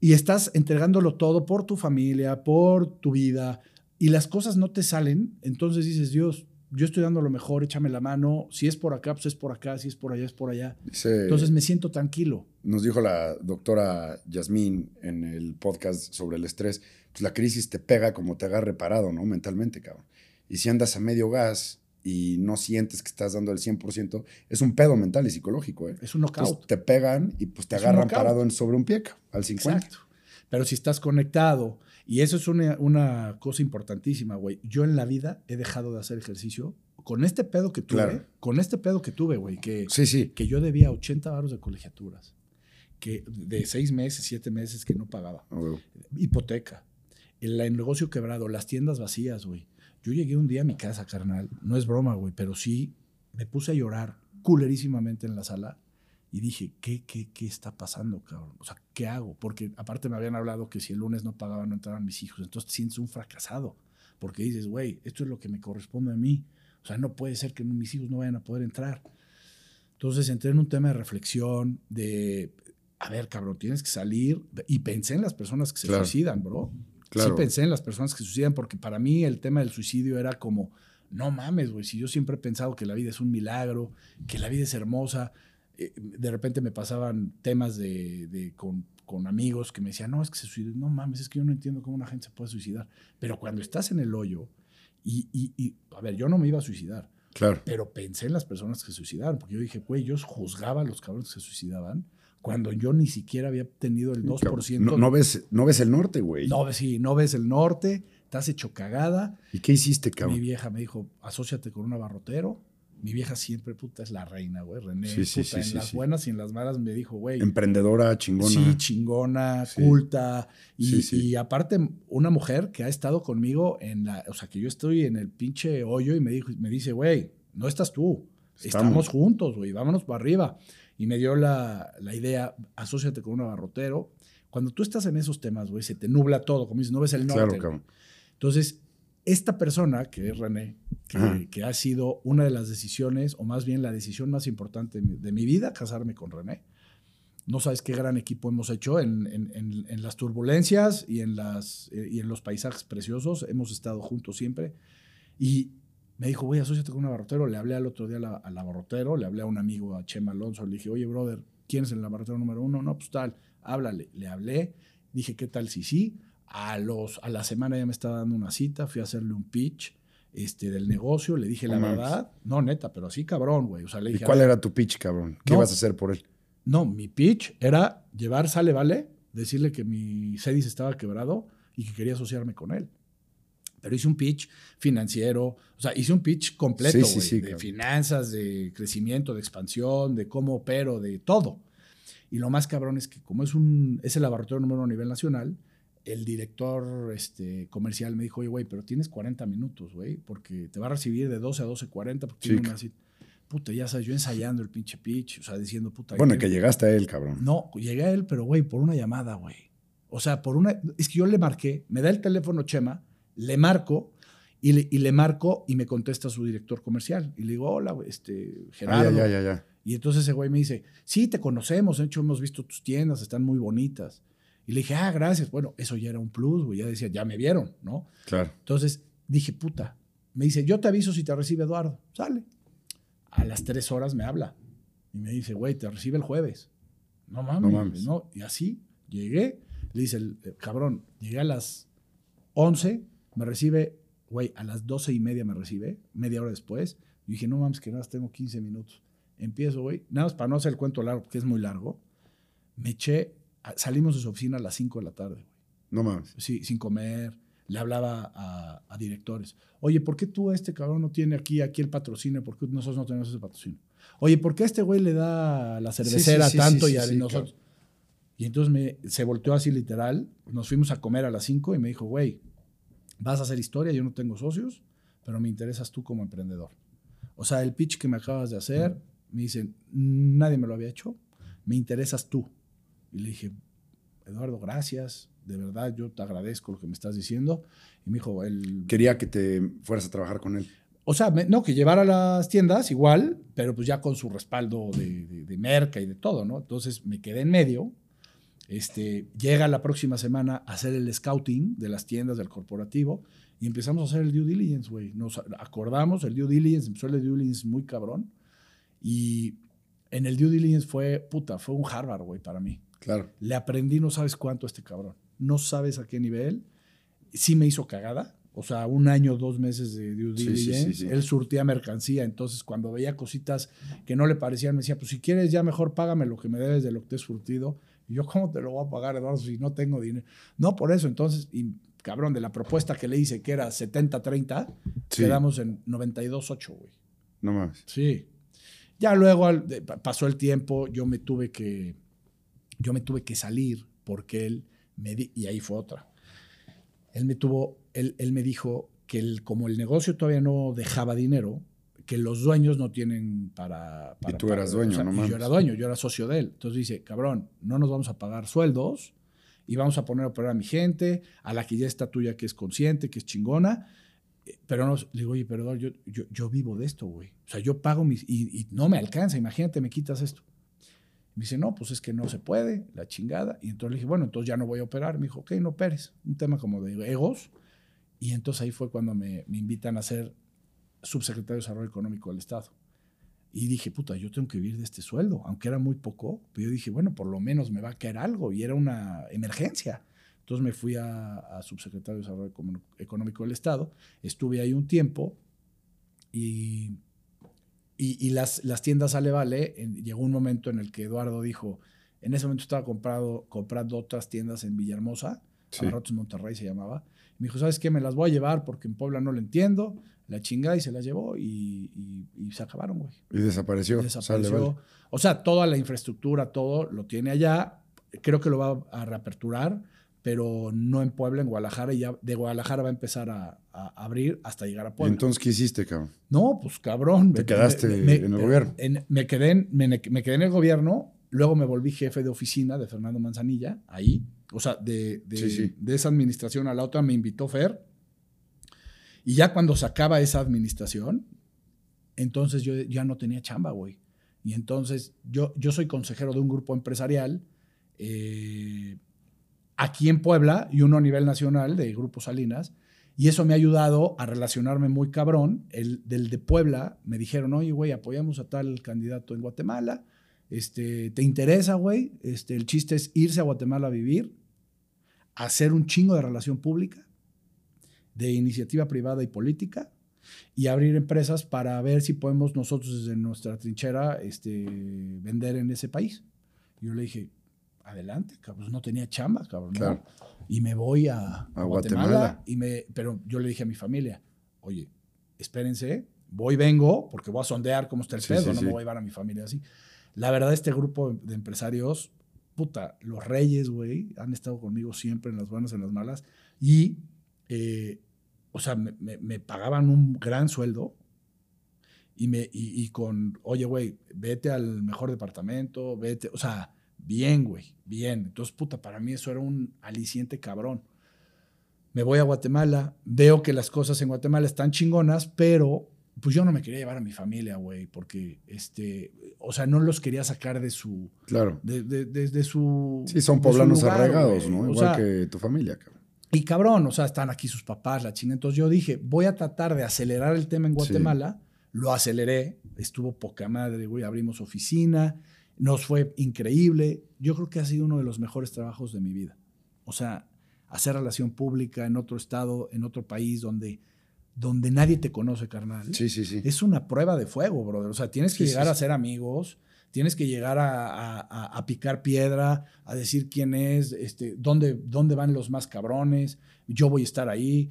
y estás entregándolo todo por tu familia, por tu vida, y las cosas no te salen, entonces dices, Dios, yo estoy dando lo mejor, échame la mano, si es por acá, pues es por acá, si es por allá, es por allá. Dice, Entonces me siento tranquilo. nos dijo la doctora Yasmín en el podcast sobre el estrés, pues la crisis te pega como te agarre parado, ¿no? Mentalmente, cabrón. Y si andas a medio gas y no sientes que estás dando el 100%, es un pedo mental y psicológico, ¿eh? Es un knockout. Te pegan y pues te Es agarran parado en sobre un pie, al 50. Exacto. Pero si estás conectado, y eso es una, una cosa importantísima, güey. Yo en la vida he dejado de hacer ejercicio con este pedo que tuve, Claro. con este pedo que tuve, güey, que, Sí, sí. que yo debía 80 baros de colegiaturas, que de seis meses, siete meses que no pagaba. huevo. Hipoteca, el, el negocio quebrado, las tiendas vacías, güey. Yo llegué un día a mi casa, carnal. No es broma, güey, pero sí me puse a llorar culerísimamente en la sala y dije, ¿qué, qué, qué está pasando, cabrón? O sea, ¿qué hago? Porque aparte me habían hablado que si el lunes no pagaba no entraban mis hijos. Entonces te sientes un fracasado porque dices, güey, esto es lo que me corresponde a mí. O sea, no puede ser que mis hijos no vayan a poder entrar. Entonces entré en un tema de reflexión, de, a ver, cabrón, tienes que salir. Y pensé en las personas que se Claro. suicidan, bro. Claro. Sí pensé en las personas que se suicidan porque para mí el tema del suicidio era como, no mames, güey, si yo siempre he pensado que la vida es un milagro, que la vida es hermosa. Eh, de repente me pasaban temas de, de- con, con amigos que me decían, no, es que se suicidó. No mames, es que yo no entiendo cómo una gente se puede suicidar. Pero cuando estás en el hoyo, y, y- y, a ver, yo no me iba a suicidar, Claro. pero pensé en las personas que se suicidaron, porque yo dije, güey, yo juzgaba a los cabrones que se suicidaban cuando yo ni siquiera había tenido el 2%. No, no ves, no ves el norte, güey. No, sí, no ves el norte, estás hecho cagada. ¿Y qué hiciste, Mi cabrón? vieja me dijo, asóciate con un abarrotero. Mi vieja siempre, puta, es la reina, güey. René, Sí, sí, puta, sí, en las buenas y en las malas me dijo, güey. Emprendedora, chingona. Sí, chingona, culta. Y, Sí, sí. y aparte, una mujer que ha estado conmigo en la. O sea, que yo estoy en el pinche hoyo y me, dijo, me dice, güey, no estás tú. Estamos. Estamos, juntos, güey, vámonos para arriba. Y me dio la, la idea, asóciate con un abarrotero. Cuando tú estás en esos temas, güey, se te nubla todo, como dices, no ves el norte. Claro, cabrón. Entonces, esta persona, que es René, que, que ha sido una de las decisiones, o más bien la decisión más importante de mi, de mi vida, casarme con René, No sabes qué gran equipo hemos hecho en, en- en- en las turbulencias y en, las, eh, y en los paisajes preciosos. Hemos estado juntos siempre. Y me dijo, güey, asóciate con un abarrotero. Le hablé al otro día la- al abarrotero, le hablé a un amigo, a Chema Alonso. Le dije, oye, brother, ¿quién es el abarrotero número uno? No, pues tal, háblale. Le hablé, dije, ¿qué tal si sí? A, los, a la semana ya me estaba dando una cita, fui a hacerle un pitch este, del negocio, le dije la verdad. No, neta, pero así cabrón, güey. O sea, le ¿Y dije, cuál a ver, era tu pitch, cabrón? ¿Qué No. ibas a hacer por él? no, mi pitch era llevar Sale Vale, decirle que mi Cedis estaba quebrado y que quería asociarme con él. Pero hice un pitch financiero, o sea, hice un pitch completo, Sí, sí, de finanzas, de crecimiento, de expansión, de cómo opero, de todo. Y lo más cabrón es que como es un es el laboratorio número uno a nivel nacional, el director este, comercial me dijo, oye, güey, pero tienes 40 minutos, güey, porque te va a recibir de 12 a 12.40 porque Sí, tiene una cita. Puta, ya sabes, yo ensayando el pinche pitch, o sea, diciendo, puta. Bueno, ¿qué- que llegaste a él, cabrón. no, llegué a él, pero güey, por una llamada, güey. O sea, por una. Es que yo le marqué, me da el teléfono Chema, le marco y le, y le marco y me contesta su director comercial. Y le digo, hola, güey, este, Ah, Gerardo. ya, ya, ya, ya. Y entonces ese güey me dice, sí, te conocemos, de hecho hemos visto tus tiendas, están muy bonitas. Y le dije, ah, gracias. Bueno, eso ya era un plus, güey, ya decía, ya me vieron, ¿no? Claro. Entonces dije, puta. Me dice, yo te aviso si te recibe Eduardo. Sale. A las tres horas me habla. Y me dice, güey, te recibe el jueves. No mames. No mames. ¿no? Y así llegué. Le dice, el, el cabrón, llegué a las 11, me recibe, güey, a las doce y media me recibe, media hora después. Y dije, no mames, que nada más tengo 15 minutos. Empiezo, güey, nada más para no hacer el cuento largo, porque es muy largo. Me eché, salimos de su oficina a las 5 de la tarde, güey No mames. sí, sin comer. Le hablaba a, a directores. Oye, ¿por qué tú este cabrón no tiene aquí, aquí el patrocinio? ¿Por qué nosotros no tenemos ese patrocinio? Oye, ¿por qué este güey le da a la cervecera sí, sí, tanto y a nosotros? Y entonces me, se volteó así literal. Nos fuimos a comer a las 5 y me dijo, güey, vas a hacer historia, yo no tengo socios, pero me interesas tú como emprendedor. O sea, el pitch que me acabas de hacer, me dicen, nadie me lo había hecho, me interesas tú. Y le dije, Eduardo, gracias, de verdad, yo te agradezco lo que me estás diciendo. Y me dijo, el... Quería que te fueras a trabajar con él. O sea, me- no, que llevara las tiendas igual, pero pues ya con su respaldo de, de, de merca y de todo, ¿no? Entonces me quedé en medio. Este, llega la próxima semana a hacer el scouting de las tiendas del corporativo y empezamos a hacer el due diligence, güey. Nos acordamos, el due diligence, empezó el due diligence muy cabrón. Y en el due diligence fue, puta, fue un Harvard, güey, para mí. Claro. Le aprendí no sabes cuánto a este cabrón. No sabes a qué nivel. Sí me hizo cagada. O sea, un año, dos meses de due sí, diligence. sí, sí. Él surtía mercancía. Entonces, cuando veía cositas que no le parecían, me decía, pues si quieres ya mejor págame lo que me debes de lo que te he surtido. Y yo, ¿cómo te lo voy a pagar, Eduardo, si no tengo dinero? No, por eso. Entonces, y cabrón, de la propuesta que le hice, que era 70-30, Sí. quedamos en 92-8, güey. No mames. Sí. Ya luego pasó el tiempo, yo me tuve que yo me tuve que salir porque él me di- y ahí fue otra. Él me tuvo él, él me dijo que el- como el negocio todavía no dejaba dinero, que los dueños no tienen para, para tú eras dueño, no y yo era dueño, yo era socio de él. Entonces dice, "Cabrón, no nos vamos a pagar sueldos y vamos a poner a operar a mi gente, a la que ya está tuya que es consciente, que es chingona." Eh, Pero no, le digo, oye, perdón, yo, yo, yo vivo de esto, güey. O sea, yo pago mis. Y, y no me alcanza, imagínate, me quitas esto. Me dice, no, pues es que no se puede, la chingada. Y entonces le dije, bueno, entonces ya no voy a operar. Me dijo, ok, no operes. Un tema como de egos. Y entonces ahí fue cuando me, me invitan a ser subsecretario de Desarrollo Económico del Estado. Y dije, puta, yo tengo que vivir de este sueldo, aunque era muy poco. Pero yo dije, bueno, por lo menos me va a caer algo. Y era una emergencia. Entonces me fui a, subsecretario de Desarrollo Económico del Estado. Estuve ahí un tiempo y, y, y las, las tiendas Ale Vale, en- llegó un momento en el que Eduardo dijo, en ese momento estaba comprado, comprando otras tiendas en Villahermosa, Sí. Monterrey se llamaba. Me dijo, ¿sabes qué? Me las voy a llevar porque en Puebla no lo entiendo. La chingada y se las llevó y, y- y se acabaron, güey. Y desapareció. Desapareció. Sale, vale. O sea, toda la infraestructura, todo lo tiene allá. Creo que lo va a reaperturar, pero no en Puebla, en Guadalajara. Y ya de Guadalajara va a empezar a, a abrir hasta llegar a ¿Y Puebla. entonces qué hiciste, cabrón? no, pues cabrón. Te me- quedaste me- en el gobierno. en- me, quedé en, me, me quedé en el gobierno, luego me volví jefe de oficina de Fernando Manzanilla, ahí. O sea, de, de- Sí, sí. de esa administración a la otra me invitó Fer. Y ya cuando se acaba esa administración, entonces yo ya no tenía chamba, güey. Y entonces yo, yo soy consejero de un grupo empresarial eh, aquí en Puebla y uno a nivel nacional de Grupo Salinas. Y eso me ha ayudado a relacionarme muy cabrón. El del de Puebla me dijeron, oye, güey, apoyamos a tal candidato en Guatemala. Este, ¿Te interesa, güey? Este, el chiste es irse a Guatemala a vivir, hacer un chingo de relación pública, de iniciativa privada y política, y abrir empresas para ver si podemos nosotros desde nuestra trinchera este, vender en ese país. Yo le dije, adelante, cabrón, no tenía chamba, cabrón. ¿no? Y me voy a, Guatemala, Y me, pero yo le dije a mi familia, oye, espérense, voy, vengo, porque voy a sondear cómo está el pedo, no me voy a llevar a mi familia así. La verdad, este grupo de empresarios, puta, los reyes, güey, han estado conmigo siempre en las buenas, en las malas, y, eh, o sea, me, me, pagaban un gran sueldo, y, me, y, y con, oye, güey, vete al mejor departamento, vete, o sea, Bien, güey, bien. Entonces, puta, para mí eso era un aliciente cabrón. Me voy a Guatemala, veo que las cosas en Guatemala están chingonas, pero pues yo no me quería llevar a mi familia, güey, porque, este, o sea, no los quería sacar de su... Claro. De, de, su... Sí, son poblanos arraigados, ¿no? Igual que tu familia, cabrón. Y cabrón, o sea, están aquí sus papás, la china. Entonces yo dije, voy a tratar de acelerar el tema en Guatemala. Lo aceleré, estuvo poca madre, güey, abrimos oficina, nos fue increíble. Yo creo que ha sido uno de los mejores trabajos de mi vida. O sea, hacer relación pública en otro estado, en otro país donde, donde nadie te conoce, carnal. Sí, sí, sí. Es una prueba de fuego, brother. O sea, tienes que llegar a ser amigos, tienes que llegar a, picar piedra, a decir quién es, este, dónde, dónde van los más cabrones, yo voy a estar ahí,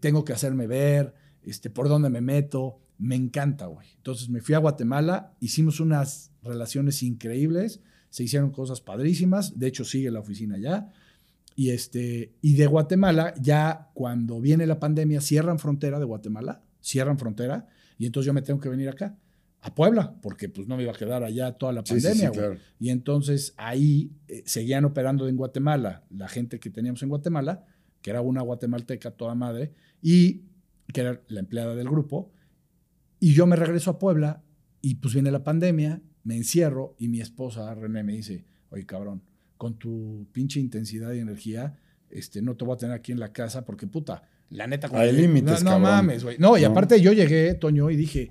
tengo que hacerme ver, este, por dónde me meto. Me encanta, güey. Entonces me fui a Guatemala, hicimos unas relaciones increíbles, se hicieron cosas padrísimas, de hecho sigue la oficina ya. Y, este, y de Guatemala, ya cuando viene la pandemia, cierran frontera de Guatemala, cierran frontera, y entonces yo me tengo que venir acá, a Puebla, porque pues no me iba a quedar allá toda la pandemia. Y entonces ahí eh, seguían operando en Guatemala la gente que teníamos en Guatemala, que era una guatemalteca toda madre, y que era la empleada del grupo, y yo me regreso a Puebla, y pues viene la pandemia, me encierro y mi esposa René me dice, oye cabrón, con tu pinche intensidad y energía, este, no te voy a tener aquí en la casa porque puta, la neta... Hay límites, No, no mames, güey. No, y aparte yo llegué, Toño, y dije,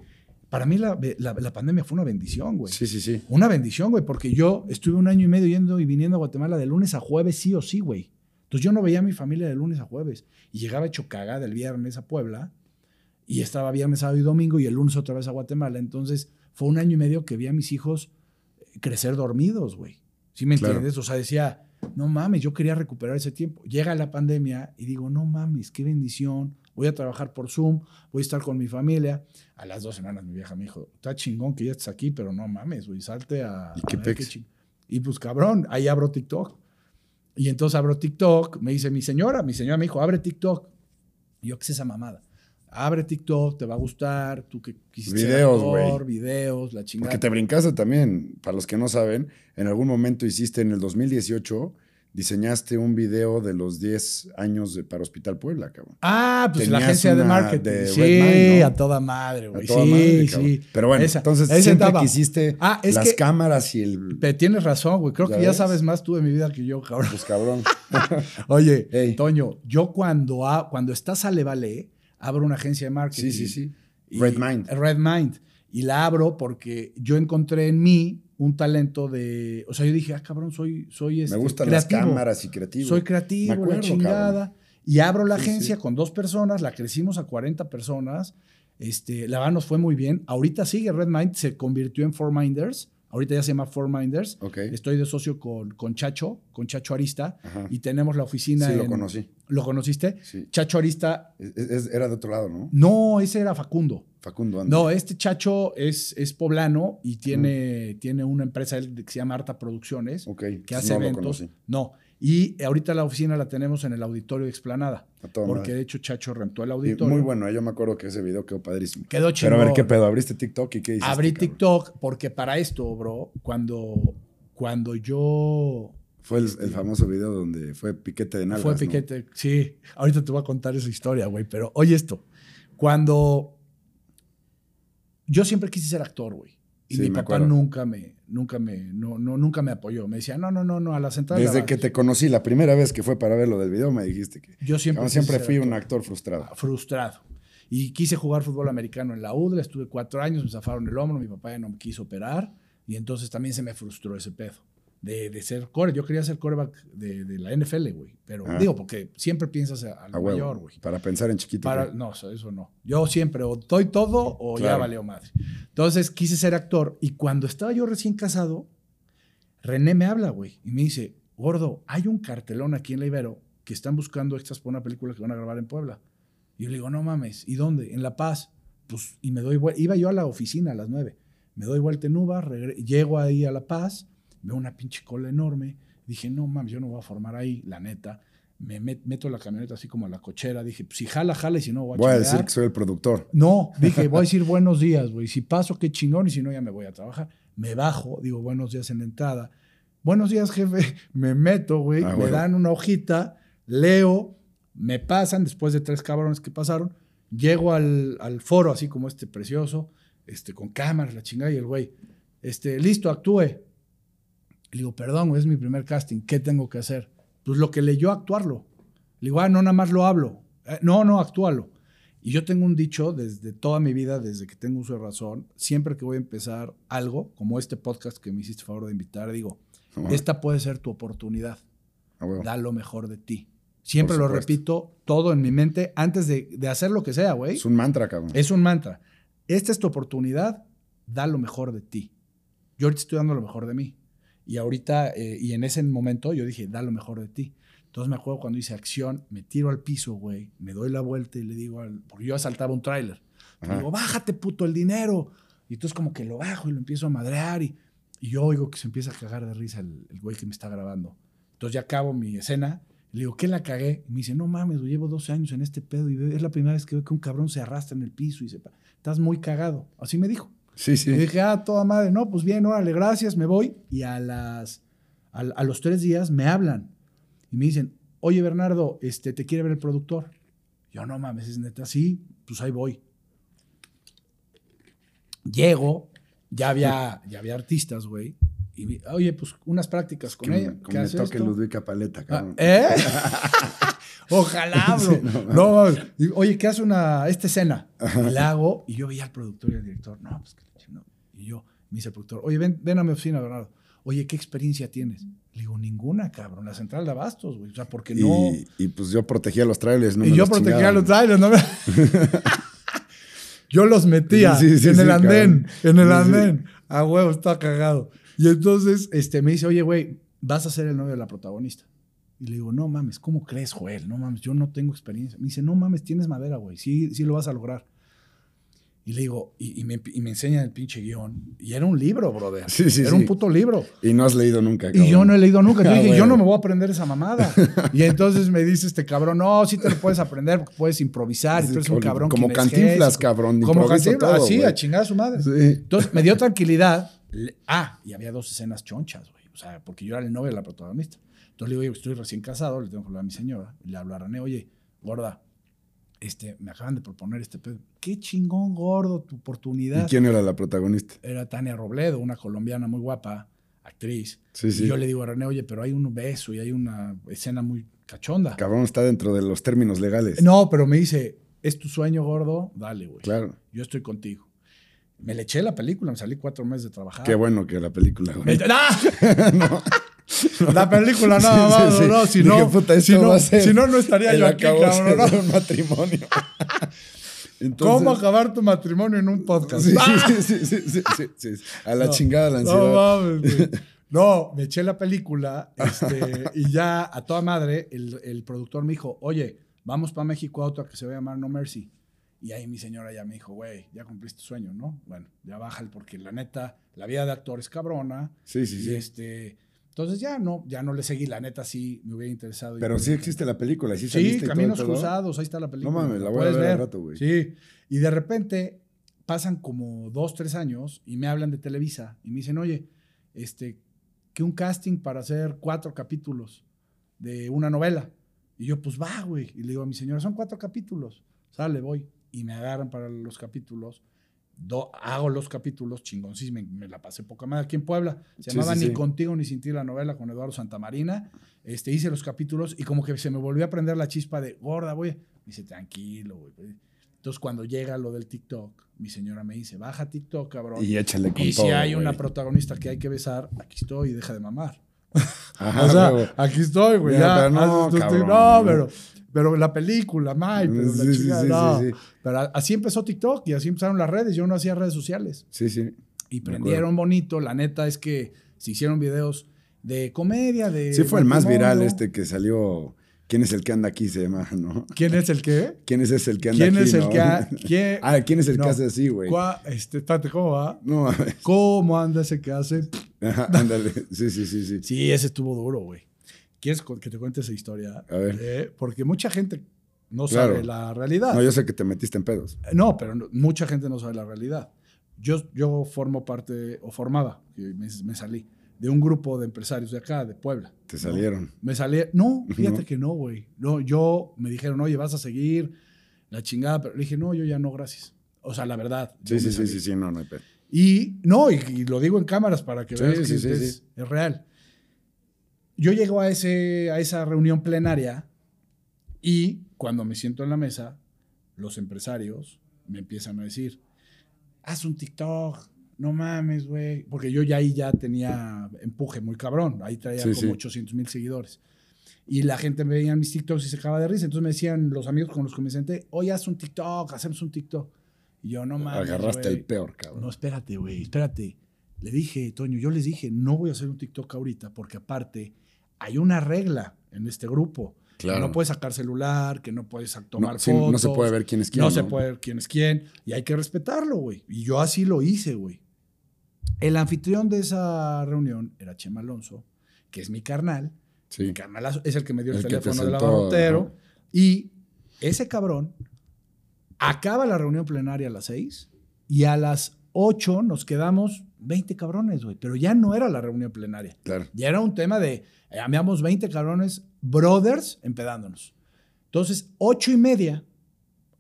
para mí la, la, pandemia fue una bendición, güey. Sí, sí, sí. Una bendición, güey, porque yo estuve un año y medio yendo y viniendo a Guatemala de lunes a jueves, sí o sí, güey. Entonces yo no veía a mi familia de lunes a jueves. Y llegaba hecho cagada el viernes a Puebla y estaba viernes, sábado y domingo y el lunes otra vez a Guatemala. Entonces fue un año y medio que vi a mis hijos eh, crecer dormidos, güey. ¿Sí me entiendes? O sea, decía, no mames, yo quería recuperar ese tiempo. Llega la pandemia y digo, no mames, qué bendición. Voy a trabajar por Zoom, voy a estar con mi familia. A las dos semanas mi vieja me dijo, está chingón que ya estés aquí, pero no mames, güey, salte a... ¿Y qué, Y pues cabrón, ahí abro TikTok. Y entonces abro TikTok, me dice mi señora, mi señora me dijo, abre TikTok. Y yo, ¿qué es esa mamada? Abre TikTok, te va a gustar, tú que quisiste videos, güey. videos, la chingada. Porque te brincaste también, para los que no saben, en algún momento hiciste en el 2018 diseñaste un video de los 10 años de, para Hospital Puebla, cabrón. Ah, pues la agencia de marketing. sí, a toda madre, güey. Sí, sí. Pero bueno, entonces siempre que hiciste ah, las cámaras y el... tienes razón, güey. Creo que ya sabes más tú de mi vida que yo, cabrón. Pues cabrón. Oye, Toño, yo cuando, cuando estás a Levale, abro una agencia de marketing. Sí, sí, sí. Red Mind. Red Mind. Y la abro porque yo encontré en mí un talento de. O sea, yo dije, ah, cabrón, soy. soy este, Me gustan las cámaras y creativo. Soy creativo, la chingada. Y abro la agencia con dos personas, la crecimos a 40 personas. Este, la verdad nos fue muy bien. Ahorita sigue Red Mind, se convirtió en Four Minders. Ahorita ya se llama Four Minders. Estoy de socio con, con Chacho, con Chacho Arista. Y tenemos la oficina. Sí, lo conocí. ¿Lo conociste? Sí. Chacho Arista. era de otro lado, ¿no? No, ese era Facundo. Facundo, anda. No, este Chacho es, es poblano y tiene, tiene una empresa que se llama Arta Producciones. Que hace no eventos. no, y ahorita la oficina la tenemos en el auditorio de Explanada. porque de hecho Chacho rentó el auditorio. muy bueno, yo me acuerdo que ese video quedó padrísimo. Quedó chido. Pero a ver qué pedo, abriste TikTok y qué hiciste. Abrí TikTok porque para esto, bro, cuando, cuando yo fue el, famoso video donde fue piquete de nalgas. Fue piquete, sí. Ahorita te voy a contar esa historia, güey. Pero oye esto. Cuando. Yo siempre quise ser actor, güey. Y Sí, mi me papá acuerdo. nunca me, nunca me, no, no, nunca me apoyó. Me decía, no, no, no, no, a la central. de Desde abastos". que te conocí, la primera vez que fue para ver lo del video, me dijiste que Yo siempre, siempre fui actor. un actor frustrado. frustrado. Y quise jugar fútbol americano en la UDLA, estuve cuatro años, me zafaron el hombro, mi papá ya no me quiso operar y entonces también se me frustró ese pedo de, de ser core. Yo quería ser coreback de, de la NFL, güey, pero Ah. digo, porque siempre piensas a, a lo mayor, güey. Para pensar en chiquito. Para, no, eso no. Yo siempre o doy todo o ya valió madre. Entonces quise ser actor y cuando estaba yo recién casado, René me habla, güey, y me dice, gordo, hay un cartelón aquí en la Ibero que están buscando extras para una película que van a grabar en Puebla. Y yo le digo, no mames, ¿y dónde? En La Paz. Pues, y me doy vuelta, iba yo a la oficina a las nueve, me doy vuelta en Uber, llego ahí a La Paz, veo una pinche cola enorme, dije, no mames, yo no voy a formar ahí, la neta. Me met- meto la camioneta así como a la cochera, dije, pues si jala, jala, y si no, voy a Voy a decir que soy el productor. No, dije, voy a decir buenos días, güey. Si paso, qué chingón, y si no, ya me voy a trabajar. Me bajo, digo buenos días en la entrada. Buenos días, jefe. Me meto, güey. Ah, me bueno. dan una hojita, leo, me pasan, después de tres cabrones que pasaron, llego al, al foro, así como este precioso, este, con cámaras, la chingada, y el güey, este, listo, actúe. Le digo, perdón, es mi primer casting, ¿qué tengo que hacer? Pues lo que leyó, actuarlo. Le digo, ah, no, nada más lo hablo. "Eh, no, no, actúalo. Y yo tengo un dicho desde toda mi vida, desde que tengo uso de razón, siempre que voy a empezar algo, como este podcast que me hiciste favor de invitar, digo, No, esta puede ser tu oportunidad, a huevo. da lo mejor de ti. Siempre lo repito todo en mi mente antes de, de hacer lo que sea, güey. Es un mantra, cabrón. Es un mantra. Esta es tu oportunidad, da lo mejor de ti. Yo ahorita estoy dando lo mejor de mí. Y ahorita, eh, y en ese momento yo dije, da lo mejor de ti. Entonces me acuerdo cuando hice acción, me tiro al piso, güey, me doy la vuelta y le digo, al, porque yo asaltaba un tráiler. Le digo, bájate, puto, el dinero. Y entonces como que lo bajo y lo empiezo a madrear y, y yo oigo que se empieza a cagar de risa el, el güey que me está grabando. Entonces ya acabo mi escena. Le digo, ¿qué la cagué? Y me dice, no mames, güey, llevo 12 años en este pedo y es la primera vez que veo que un cabrón se arrastra en el piso y se... Estás muy cagado. Así me dijo. Sí, sí. Y dije, ah, toda madre, no, pues bien, órale, gracias, me voy. Y a, las, a, a los tres días me hablan y me dicen, oye, Bernardo, este, te quiere ver el productor. Yo, no mames, es neta, sí, pues ahí voy. Llego, ya había, ya había artistas, güey. Y vi- oye, pues unas prácticas con que ella. me, ¿Qué que me toque esto? Ludwika Paleta, Ah, cabrón. ¿Eh? Ojalá, bro. No, no. Y, Oye, ¿qué hace una, esta escena? Y la hago, y yo veía al productor y al director. No, pues que chingada. Y yo, me dice el productor, oye, ven, ven a mi oficina, Bernardo. Oye, ¿qué experiencia tienes? Le digo, ninguna, cabrón. La central de abastos, güey. O sea, porque no. Y, pues yo protegía los trailers. No y me yo los protegía a chingaban. los trailers, ¿no? yo los metía Sí, sí, en sí, el andén, en el Sí, sí. andén. A huevo, está cagado. Y entonces este, me dice, oye, güey, vas a ser el novio de la protagonista. Y le digo, no mames, ¿cómo crees, Joel? No mames, yo no tengo experiencia. Me dice, no mames, tienes madera, güey. Sí, sí lo vas a lograr. Y le digo, y, y me, y me enseñan el pinche guion. Y era un libro, brother. Sí, sí, era sí. un puto libro. Y no has leído nunca, Y yo no he leído nunca. Yo Ah, dije, yo no me voy a aprender esa mamada. Y entonces me dice este cabrón, no, sí te lo puedes aprender porque puedes improvisar y tú eres un cabrón Como kinestésico". cantinflas, cabrón. Como cantinflas, así, a chingar a su madre. Sí. Entonces me dio tranquilidad. Ah, y había dos escenas chonchas, güey. O sea, porque yo era el novio de la protagonista. Entonces le digo, oye, estoy recién casado, le tengo que hablar a mi señora. Y le hablo a René, oye, gorda, este, me acaban de proponer este pedo. Qué chingón, gordo, tu ¿Y oportunidad. quién era la protagonista? Era Tania Robledo, una colombiana muy guapa, actriz. Sí, sí. Y yo le digo a René, oye, pero hay un beso y hay una escena muy cachonda. Cabrón está dentro de los términos legales. No, pero me dice, ¿es tu sueño gordo? Dale, güey. Claro. Yo estoy contigo. Me le eché la película, me salí cuatro meses de trabajar. Qué bueno que la película, güey. Me- ¡Ah! La película nada Sí, más, sí, sí. no, si Dije, no, puta, si no, si no, no estaría yo aquí, cabrón. ¿no? un matrimonio. Entonces, ¿Cómo acabar tu matrimonio en un podcast? Sí, ¡Ah! sí, sí, sí, sí, sí, sí. A la No, chingada la ansiedad. No, me eché la película este, y ya a toda madre el, el productor me dijo, oye, vamos para México a otra que se va a llamar No Mercy. Y ahí mi señora ya me dijo, güey, ya cumpliste tu sueño, ¿no? Bueno, ya bájale porque la neta, la vida de actor es cabrona. Sí, sí, Y sí. este, entonces ya no, ya no le seguí. La neta sí me hubiera interesado. Pero sí existe la película, sí Sí, todo Caminos. Cruzados, ahí está la película. mames, la voy a ver al rato, güey. Sí, y de repente pasan como dos, tres años y me hablan de Televisa y me dicen, oye, este, que un casting para hacer cuatro capítulos de una novela. Y yo, pues va, güey. Y le digo a mi señora, son cuatro capítulos. Sale, voy. Y me agarran para los capítulos. Do- hago los capítulos, chingón, sí, me, me la pasé poca madre aquí en Puebla. Se Sí, llamaba sí, Ni sí. contigo ni sin ti la novela con Eduardo Santamarina. Este, hice los capítulos y como que se me volvió a prender la chispa de, gorda, güey. Me dice, tranquilo, güey. Entonces cuando llega lo del TikTok, mi señora me dice, baja TikTok, cabrón. Y échale con Y todo, si hay una protagonista que hay que besar, aquí estoy y deja de mamar. Ajá, o sea, aquí estoy, güey. Ya, ya, no, cabrón, no, pero, pero la película, May, pero la Sí, sí, chingada, sí, no. sí. Pero a- así empezó TikTok y así empezaron las redes. Yo no hacía redes sociales. Sí, sí. Y prendieron bonito. La neta es que se hicieron videos de comedia, de. Sí fue el más viral este que salió. ¿Quién es el que anda aquí? Se llama, ¿no? ¿Quién es el qué? ¿Quién es ese el que anda ¿Quién aquí? es el no? que ha- quién- Ah, ¿quién es el No. que hace así, güey? Este, espérate, ¿cómo va? No, mames. ¿Cómo anda ese que hace? Ajá, ándale. Sí, sí, sí, sí. Sí, ese estuvo duro, güey. ¿Quieres que te cuente esa historia? A ver. Eh, porque mucha gente no Claro. sabe la realidad. No, yo sé que te metiste en pedos. No, pero no- mucha gente no sabe la realidad. Yo, yo formo parte, o formaba, me, me salí, de un grupo de empresarios de acá, de Puebla. Te ¿no? salieron. Me salí. No, fíjate No. que no, güey. No, yo me dijeron, oye, vas a seguir la chingada, pero le dije, no, yo ya no, gracias. O sea, la verdad. Sí, sí, sí, sí, sí, no, no hay pedo. Y no, y, y lo digo en cámaras para que Sí, veas que sí, es, real. Yo llego a, ese, a esa reunión plenaria y cuando me siento en la mesa, los empresarios me empiezan a decir, haz un TikTok, no mames, güey. Porque yo ya ahí ya tenía empuje muy cabrón. Ahí traía como sí. 800 mil seguidores. Y la gente me veía mis TikToks y se acaba de risa. Entonces me decían los amigos con los que me senté, oye, haz un TikTok, hacemos un TikTok. Y yo, no mames, Agarraste güey". el peor, cabrón. No, espérate, güey, espérate. Le dije, Toño, yo les dije, no voy a hacer un TikTok ahorita porque aparte hay una regla en este grupo. Claro. Que no puedes sacar celular, que no puedes tomar no, sí, fotos. no se puede ver quién es quién. No, se puede ver quién es quién. Y hay que respetarlo, güey. Y yo así lo hice, güey. El anfitrión de esa reunión era Chema Alonso, que es mi carnal. Sí. Mi carnalazo es el que me dio el, teléfono del ajá. Y ese cabrón acaba la reunión plenaria a las 6 y a las 8 nos quedamos 20 cabrones, güey. Pero ya no era la reunión plenaria. Claro. Ya era un tema de, eh, habíamos 20 cabrones, brothers, empedándonos. Entonces, ocho y media,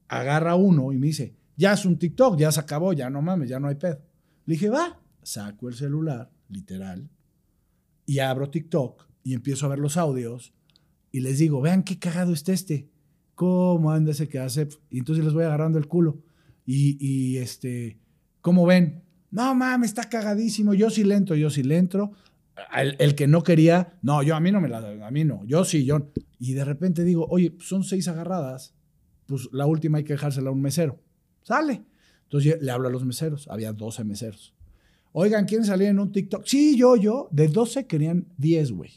agarra uno y me dice, ya es un TikTok, ya se acabó, ya no mames, ya no hay pedo. Le dije, va, saco el celular, literal, y abro TikTok y empiezo a ver los audios y les digo, vean qué cagado está este, cómo anda ese que hace, y entonces les voy agarrando el culo. Y, este, ¿cómo ven? No mames, está cagadísimo, yo sí le entro, yo sí le entro. El, que no quería, no, yo a mí no me la, a mí no, yo sí, yo. Y de repente digo, oye, pues son seis agarradas, pues la última hay que dejársela a un mesero. Sale. Entonces le hablo a los meseros, había 12 meseros. Oigan, ¿quieren salir en un TikTok? Sí, yo, yo. De 12 querían 10, güey.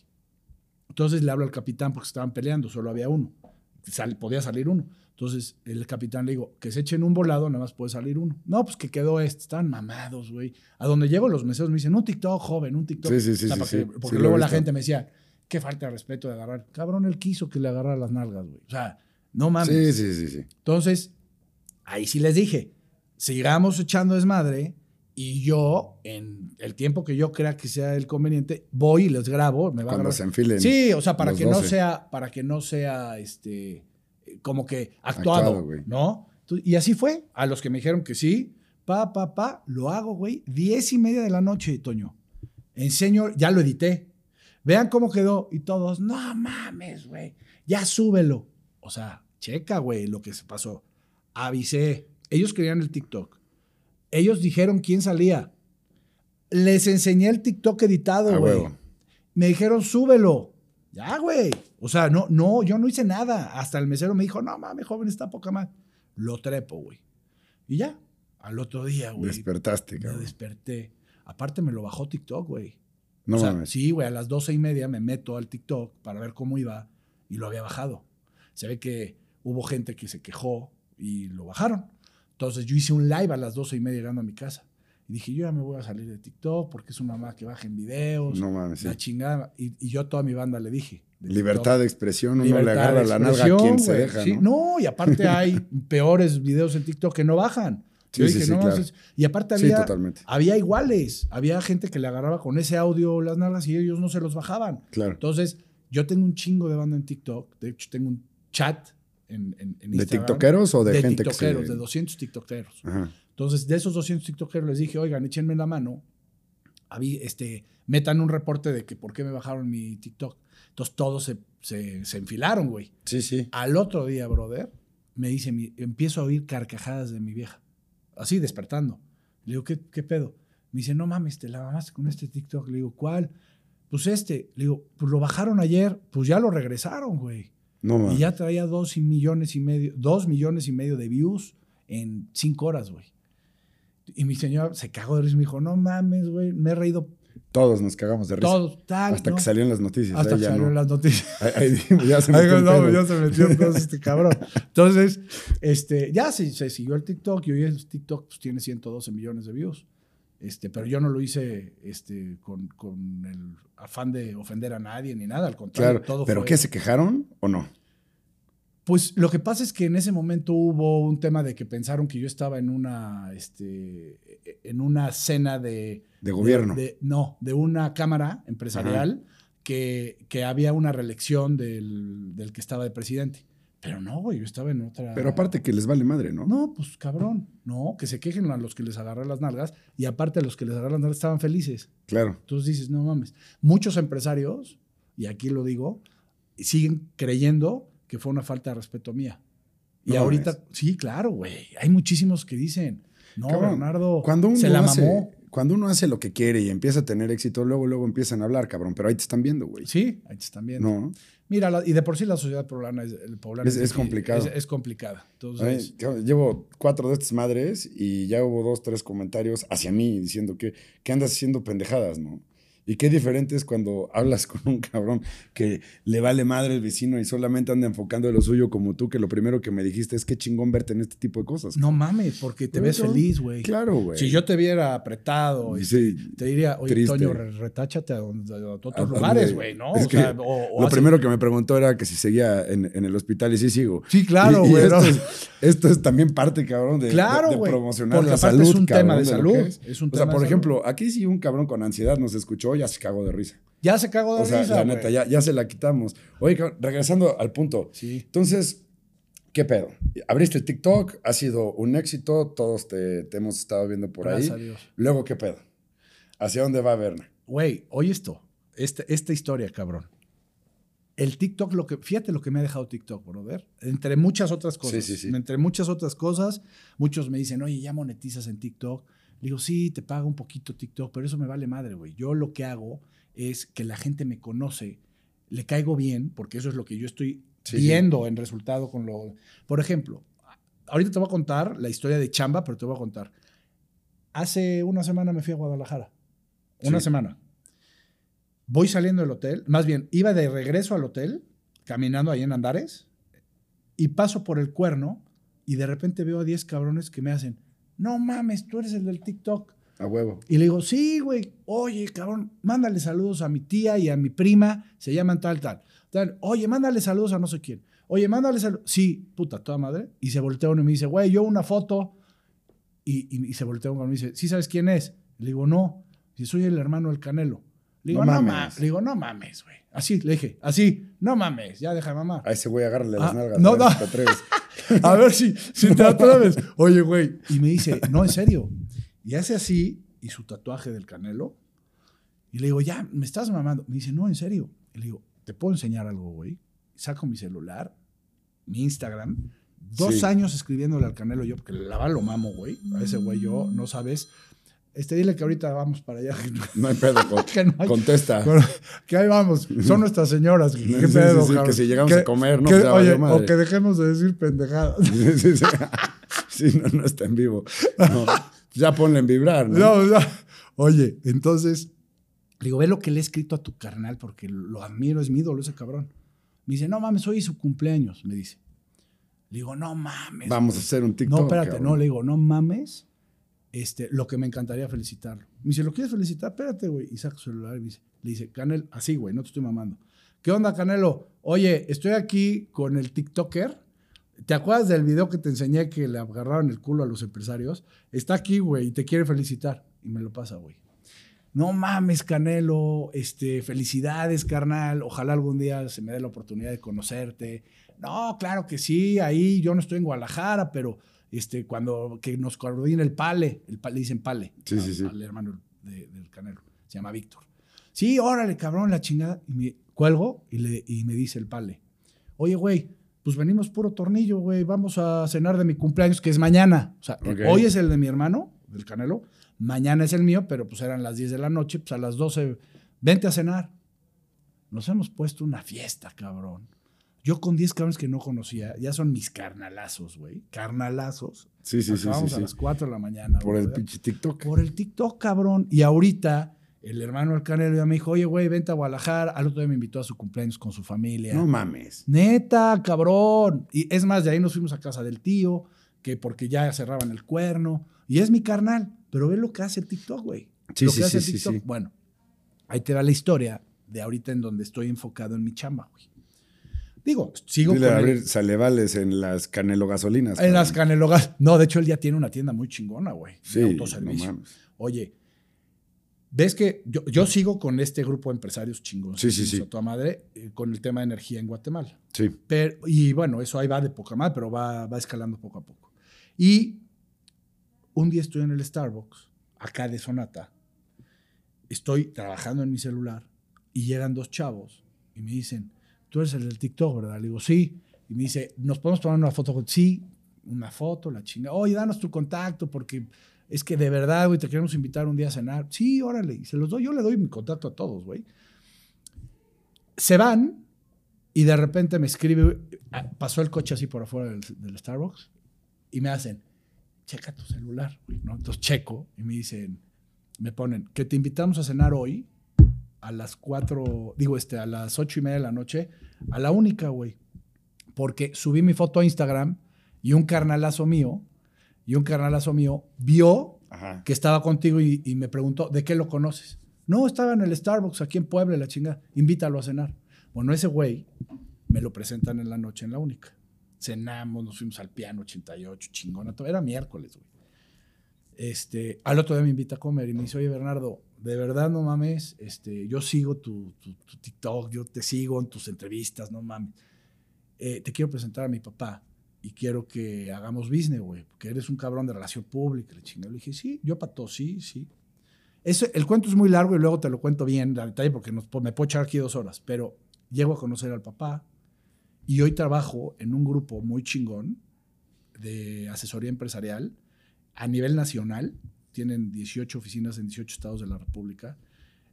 Entonces le hablo al capitán porque estaban peleando, solo había uno. Sal- podía salir uno. Entonces el capitán le digo, que se echen un volado, nada más puede salir uno. No, pues que quedó este, están mamados, güey. A donde llego los meseros me dicen, un TikTok, joven, un TikTok. Sí, sí, sí, O sea, sí, que- sí. Porque Sí, luego la gente me decía, qué falta de respeto de agarrar. Cabrón, él quiso que le agarrara las nalgas, güey. O sea, no mames. Sí, sí, sí, sí. Entonces, ahí sí les dije, sigamos echando desmadre y yo, en el tiempo que yo crea que sea el conveniente, voy y les grabo. Me va a Cuando grabar. se enfilen. Sí, o sea, para que no 12. sea, para que no sea este como que actuado. ¿no? Entonces, y así fue. A los que me dijeron que sí, pa, pa, pa, lo hago, güey. Diez y media de la noche, Toño. Enseño, ya lo edité. Vean cómo quedó. Y todos, no mames, güey. Ya súbelo. O sea, checa, güey, lo que se pasó. Avisé. Ellos querían el TikTok. Ellos dijeron quién salía. Les enseñé el TikTok editado, güey. Me dijeron, súbelo. Ya, güey. O sea, no, no, yo no hice nada. Hasta el mesero me dijo, no mames, joven, está poca más. Lo trepo, güey. Y ya. Al otro día, güey. Despertaste, Me cabrón. desperté. Aparte, me lo bajó TikTok, güey. No o sea, mames. sí, güey, a las doce y media me meto al TikTok para ver cómo iba y lo había bajado. Se ve que hubo gente que se quejó y lo bajaron. Entonces yo hice un live a las doce y media llegando a mi casa. Y dije, yo ya me voy a salir de TikTok porque es una mamá que baja en videos. No mames, sí. La chingada. Y, y yo a toda mi banda le dije. de Libertad TikTok, de expresión, uno libertad le agarra la nalga a quien se deja, Sí, ¿no? no, y aparte hay peores videos en TikTok que no bajan. Sí, Yo sí, dije, no, claro. Y aparte había, había iguales. Había gente que le agarraba con ese audio las nalgas y ellos no se los bajaban. Claro. Entonces, yo tengo un chingo de banda en TikTok. De hecho, tengo un chat en, en, en ¿De tiktokeros o de, de gente tiktokeros, que se... de 200 tiktokeros. Ajá. Entonces, de esos 200 tiktokeros les dije, oigan, échenme la mano, habí- este, metan un reporte de que por qué me bajaron mi TikTok. Entonces, todos se, se, se enfilaron, güey. Sí, sí. Al otro día, brother, me dice, mi- empiezo a oír carcajadas de mi vieja. Así, despertando. Le digo, ¿qué, qué pedo? Me dice, no mames, te la mamaste con este TikTok. Le digo, ¿cuál? Pues este. Le digo, pues lo bajaron ayer. Pues ya lo regresaron, güey. No, man. Y ya traía dos millones y medio, dos millones y medio de views en cinco horas, güey. Y mi señora se cagó de risa y me dijo, no mames, güey, me he reído Todos nos cagamos de risa. todo, tal. Hasta ¿no? que salieron las noticias. Hasta ahí que ya salieron no. las noticias. Ahí- ya se metió no, ya se metió entonces este cabrón. Entonces, este, ya se, se siguió el TikTok y hoy el TikTok pues, tiene 112 millones de views. Este, pero yo no lo hice este, con, con el afán de ofender a nadie ni nada, al contrario. Claro. todo ¿Pero fue- qué? ¿Se quejaron o no? Pues lo que pasa es que en ese momento hubo un tema de que pensaron que yo estaba en una, este, en una cena de... De gobierno. de- no, de una cámara empresarial que, que había una reelección del, del que estaba de presidente. Pero no, güey, yo estaba en otra... Pero aparte que les vale madre, ¿no? No, pues cabrón. No, que se quejen a los que les agarré las nalgas y aparte a los que les agarré las nalgas estaban felices. Claro. Entonces dices, no mames. Muchos empresarios, y aquí lo digo, siguen creyendo que fue una falta de respeto mía. Y No ahorita, sí, claro, güey. Hay muchísimos que dicen, no, Cabrón, Bernardo, Cuando uno se la hace, mamó. Cuando uno hace lo que quiere y empieza a tener éxito, luego, luego empiezan a hablar, cabrón. Pero ahí te están viendo, güey. Sí, ahí te están viendo. No. Mira, la- y de por sí la sociedad poblana es, el poblano Es- es complicado. Es, es complicada. Entonces, llevo cuatro de estas madres y ya hubo dos, tres comentarios hacia mí diciendo que, que andas haciendo pendejadas, ¿no? Y qué diferente es cuando hablas con un cabrón que le vale madre el vecino y solamente anda enfocando en lo suyo como tú, que lo primero que me dijiste es qué chingón verte en este tipo de cosas. no mames, porque te ves feliz, güey. Claro, güey. Si yo te viera apretado, Y sí, te diría, oye, triste. Toño, re- retáchate a, otros ¿A lugares, güey, ¿no? O sea, o- o lo hace- primero que me preguntó era que si seguía en, en el hospital y sí sigo. Sí, claro, güey. esto, es, esto es también parte, cabrón, de, Claro, de- de güey. promocionar Porque la salud. es un tema de salud, que es. es un o sea, tema por ejemplo, aquí si un cabrón con ansiedad nos escuchó, ya se cagó de risa. Ya se cagó de O sea, risa, la neta, ya, ya se la quitamos. Oye, regresando al punto. Sí. Entonces, ¿qué pedo? Abriste el TikTok, ha sido un éxito, todos te, te hemos estado viendo por Gracias a ahí. Dios. Luego, ¿qué pedo? ¿Hacia dónde va Berna? Güey, oye esto, esta, esta historia, cabrón. El TikTok, lo que, fíjate lo que me ha dejado TikTok, brother. Entre muchas otras cosas. Sí, sí, sí. Entre muchas otras cosas, muchos me dicen, oye, ya monetizas en TikTok. Le digo, sí, te pago un poquito TikTok, pero eso me vale madre, güey. Yo lo que hago es que la gente me conoce, le caigo bien, porque eso es lo que yo estoy Sí, sí. viendo en resultado con lo. Por ejemplo, ahorita te voy a contar la historia de Chamba, pero te voy a contar. Hace una semana me fui a Guadalajara. Una Sí. semana. Voy saliendo del hotel, más bien, iba de regreso al hotel, caminando ahí en Andares, y paso por el cuerno, y de repente veo a 10 cabrones que me hacen, no mames, tú eres el del TikTok. A huevo. Y le digo, sí, güey, oye, cabrón, mándale saludos a mi tía y a mi prima, se llaman tal, tal. tal. Oye, mándale saludos a no sé quién. Oye, mándale saludos. Sí, puta, toda madre. Y se voltea uno y me dice, güey, yo una foto. Y, y- y se voltea uno y me dice, ¿sí sabes quién es? Le digo, no. Dice, soy el hermano del Canelo. Le digo, No no, mames. Le digo, no mames, güey. Así, le dije, así, no mames, ya deja de mamar. A ese güey agárrale las Ah, nalgas. no, no. si te atreves. A ver si, si te atreves. Oye, güey. Y me dice, no, en serio. Y hace así, y su tatuaje del canelo. Y le digo, ya, me estás mamando. Me dice, no, en serio. Y le digo, ¿te puedo enseñar algo, güey? Saco mi celular, mi Instagram. Dos Sí. años escribiéndole al canelo yo, porque la verdad lo mamo, güey. A ese güey yo, no sabes. Este, dile que ahorita vamos para allá. No hay pedo. con- Que no hay- Contesta. que ahí vamos. Son nuestras señoras. ¿Qué Sí, sí, pedo, sí, que si llegamos Que- a comer, no, que- pues oye, madre. o que dejemos de decir pendejadas. Sí, no, no está en vivo. No. Ya ponle en vibrar, ¿no? Oye, entonces, digo, ve lo que le he escrito a tu carnal porque lo admiro, es mi ídolo ese cabrón. Me dice, no mames, hoy es su cumpleaños, me dice. Le digo, no mames. Vamos a güey". hacer un TikTok. No, espérate, cabrón. no, le digo, no mames. Este, lo que me encantaría felicitarlo. Me dice, ¿lo quieres felicitar? Espérate, güey. Y saca su celular y le dice, Canel, así, güey, no te estoy mamando. ¿Qué onda, Canelo? Oye, estoy aquí con el TikToker. ¿Te acuerdas del video que te enseñé que le agarraron el culo a los empresarios? Está aquí, güey, y te quiere felicitar. Y me lo pasa, güey. No mames, Canelo, este, felicidades, carnal. Ojalá algún día se me dé la oportunidad de conocerte. No, claro que sí, ahí yo no estoy en Guadalajara, pero este, cuando que nos coordina el Pale, el Pale, le dicen Pale, Sí, sí, sí. al hermano de- del Canelo, se llama Víctor. Sí, órale, cabrón, la chingada. Y me cuelgo y, le, y me dice el Pale, oye, güey, pues venimos puro tornillo, güey, vamos a cenar de mi cumpleaños, que es mañana. O sea, hoy es el de mi hermano, del Canelo, mañana es el mío, pero pues eran las 10 de la noche, pues a las 12, vente a cenar. Nos hemos puesto una fiesta, cabrón. Yo con 10 cabrones que no conocía, ya son mis carnalazos, güey. Carnalazos. Sí, sí, sí, sí. Acabamos a sí. las 4 de la mañana. Por el pinche TikTok. Por el TikTok, cabrón. Y ahorita, el hermano del Canelo ya me dijo, oye, güey, vente a Guadalajara. Al otro día me invitó a su cumpleaños con su familia. No mames. Neta, cabrón. Y es más, de ahí nos fuimos a casa del tío, que porque ya cerraban el cuerno. Y es mi carnal. Pero ve lo que hace el TikTok, güey. Sí, lo sí, que hace sí, el sí, TikTok. sí. Bueno, ahí te va la historia de ahorita en donde estoy enfocado en mi chamba, güey. Digo, sigo Dile con abrir salevales en las Canelo Gasolinas. en las cabrón. canelogas. No, de hecho, él ya tiene una tienda muy chingona, güey. Sí, de no autoservicio. mames. Oye, ves que yo, yo sigo con este grupo de empresarios chingones. Sí, sí, sí. A toda madre, eh, con el tema de energía en Guatemala. Sí. Pero, y bueno, eso ahí va de poca madre, pero va, va escalando poco a poco. Y un día estoy en el Starbucks, acá de Sonata. Estoy trabajando en mi celular y llegan dos chavos y me dicen, tú eres el del TikTok, ¿verdad? Le digo, sí. Y me dice, ¿nos podemos tomar una foto? con-?" Sí, una foto, la chinga. Oye, danos tu contacto porque es que de verdad, güey, te queremos invitar un día a cenar. Sí, órale. Y se los doy, yo le doy mi contacto a todos, güey. Se van y de repente me escribe, pasó el coche así por afuera del, del Starbucks y me hacen, checa tu celular, güey, ¿no? Entonces checo y me dicen, me ponen, que te invitamos a cenar hoy a las cuatro, digo, este, a las ocho y media de la noche, a la única, güey. Porque subí mi foto a Instagram y un carnalazo mío, y un carnalazo mío vio Ajá. que estaba contigo y, y me preguntó, ¿de qué lo conoces? No, estaba en el Starbucks aquí en Puebla, la chinga, invítalo a cenar. Bueno, ese güey me lo presentan en la noche en la única. Cenamos, nos fuimos al piano 88, chingona, todo. era miércoles, güey. Este, al otro día me invita a comer y me dice, oye, Bernardo, de verdad no mames, este, yo sigo tu, tu- tu TikTok, yo te sigo en tus entrevistas, no mames. Eh, te quiero presentar a mi papá y quiero que hagamos business, güey, porque eres un cabrón de relación pública. Le. Le dije, sí, yo pato, sí, sí. Eso, el cuento es muy largo y luego te lo cuento bien, la detalle, porque nos, me puedo echar aquí dos horas, pero llego a conocer al papá y hoy trabajo en un grupo muy chingón de asesoría empresarial a nivel nacional. Tienen 18 oficinas en 18 estados de la República.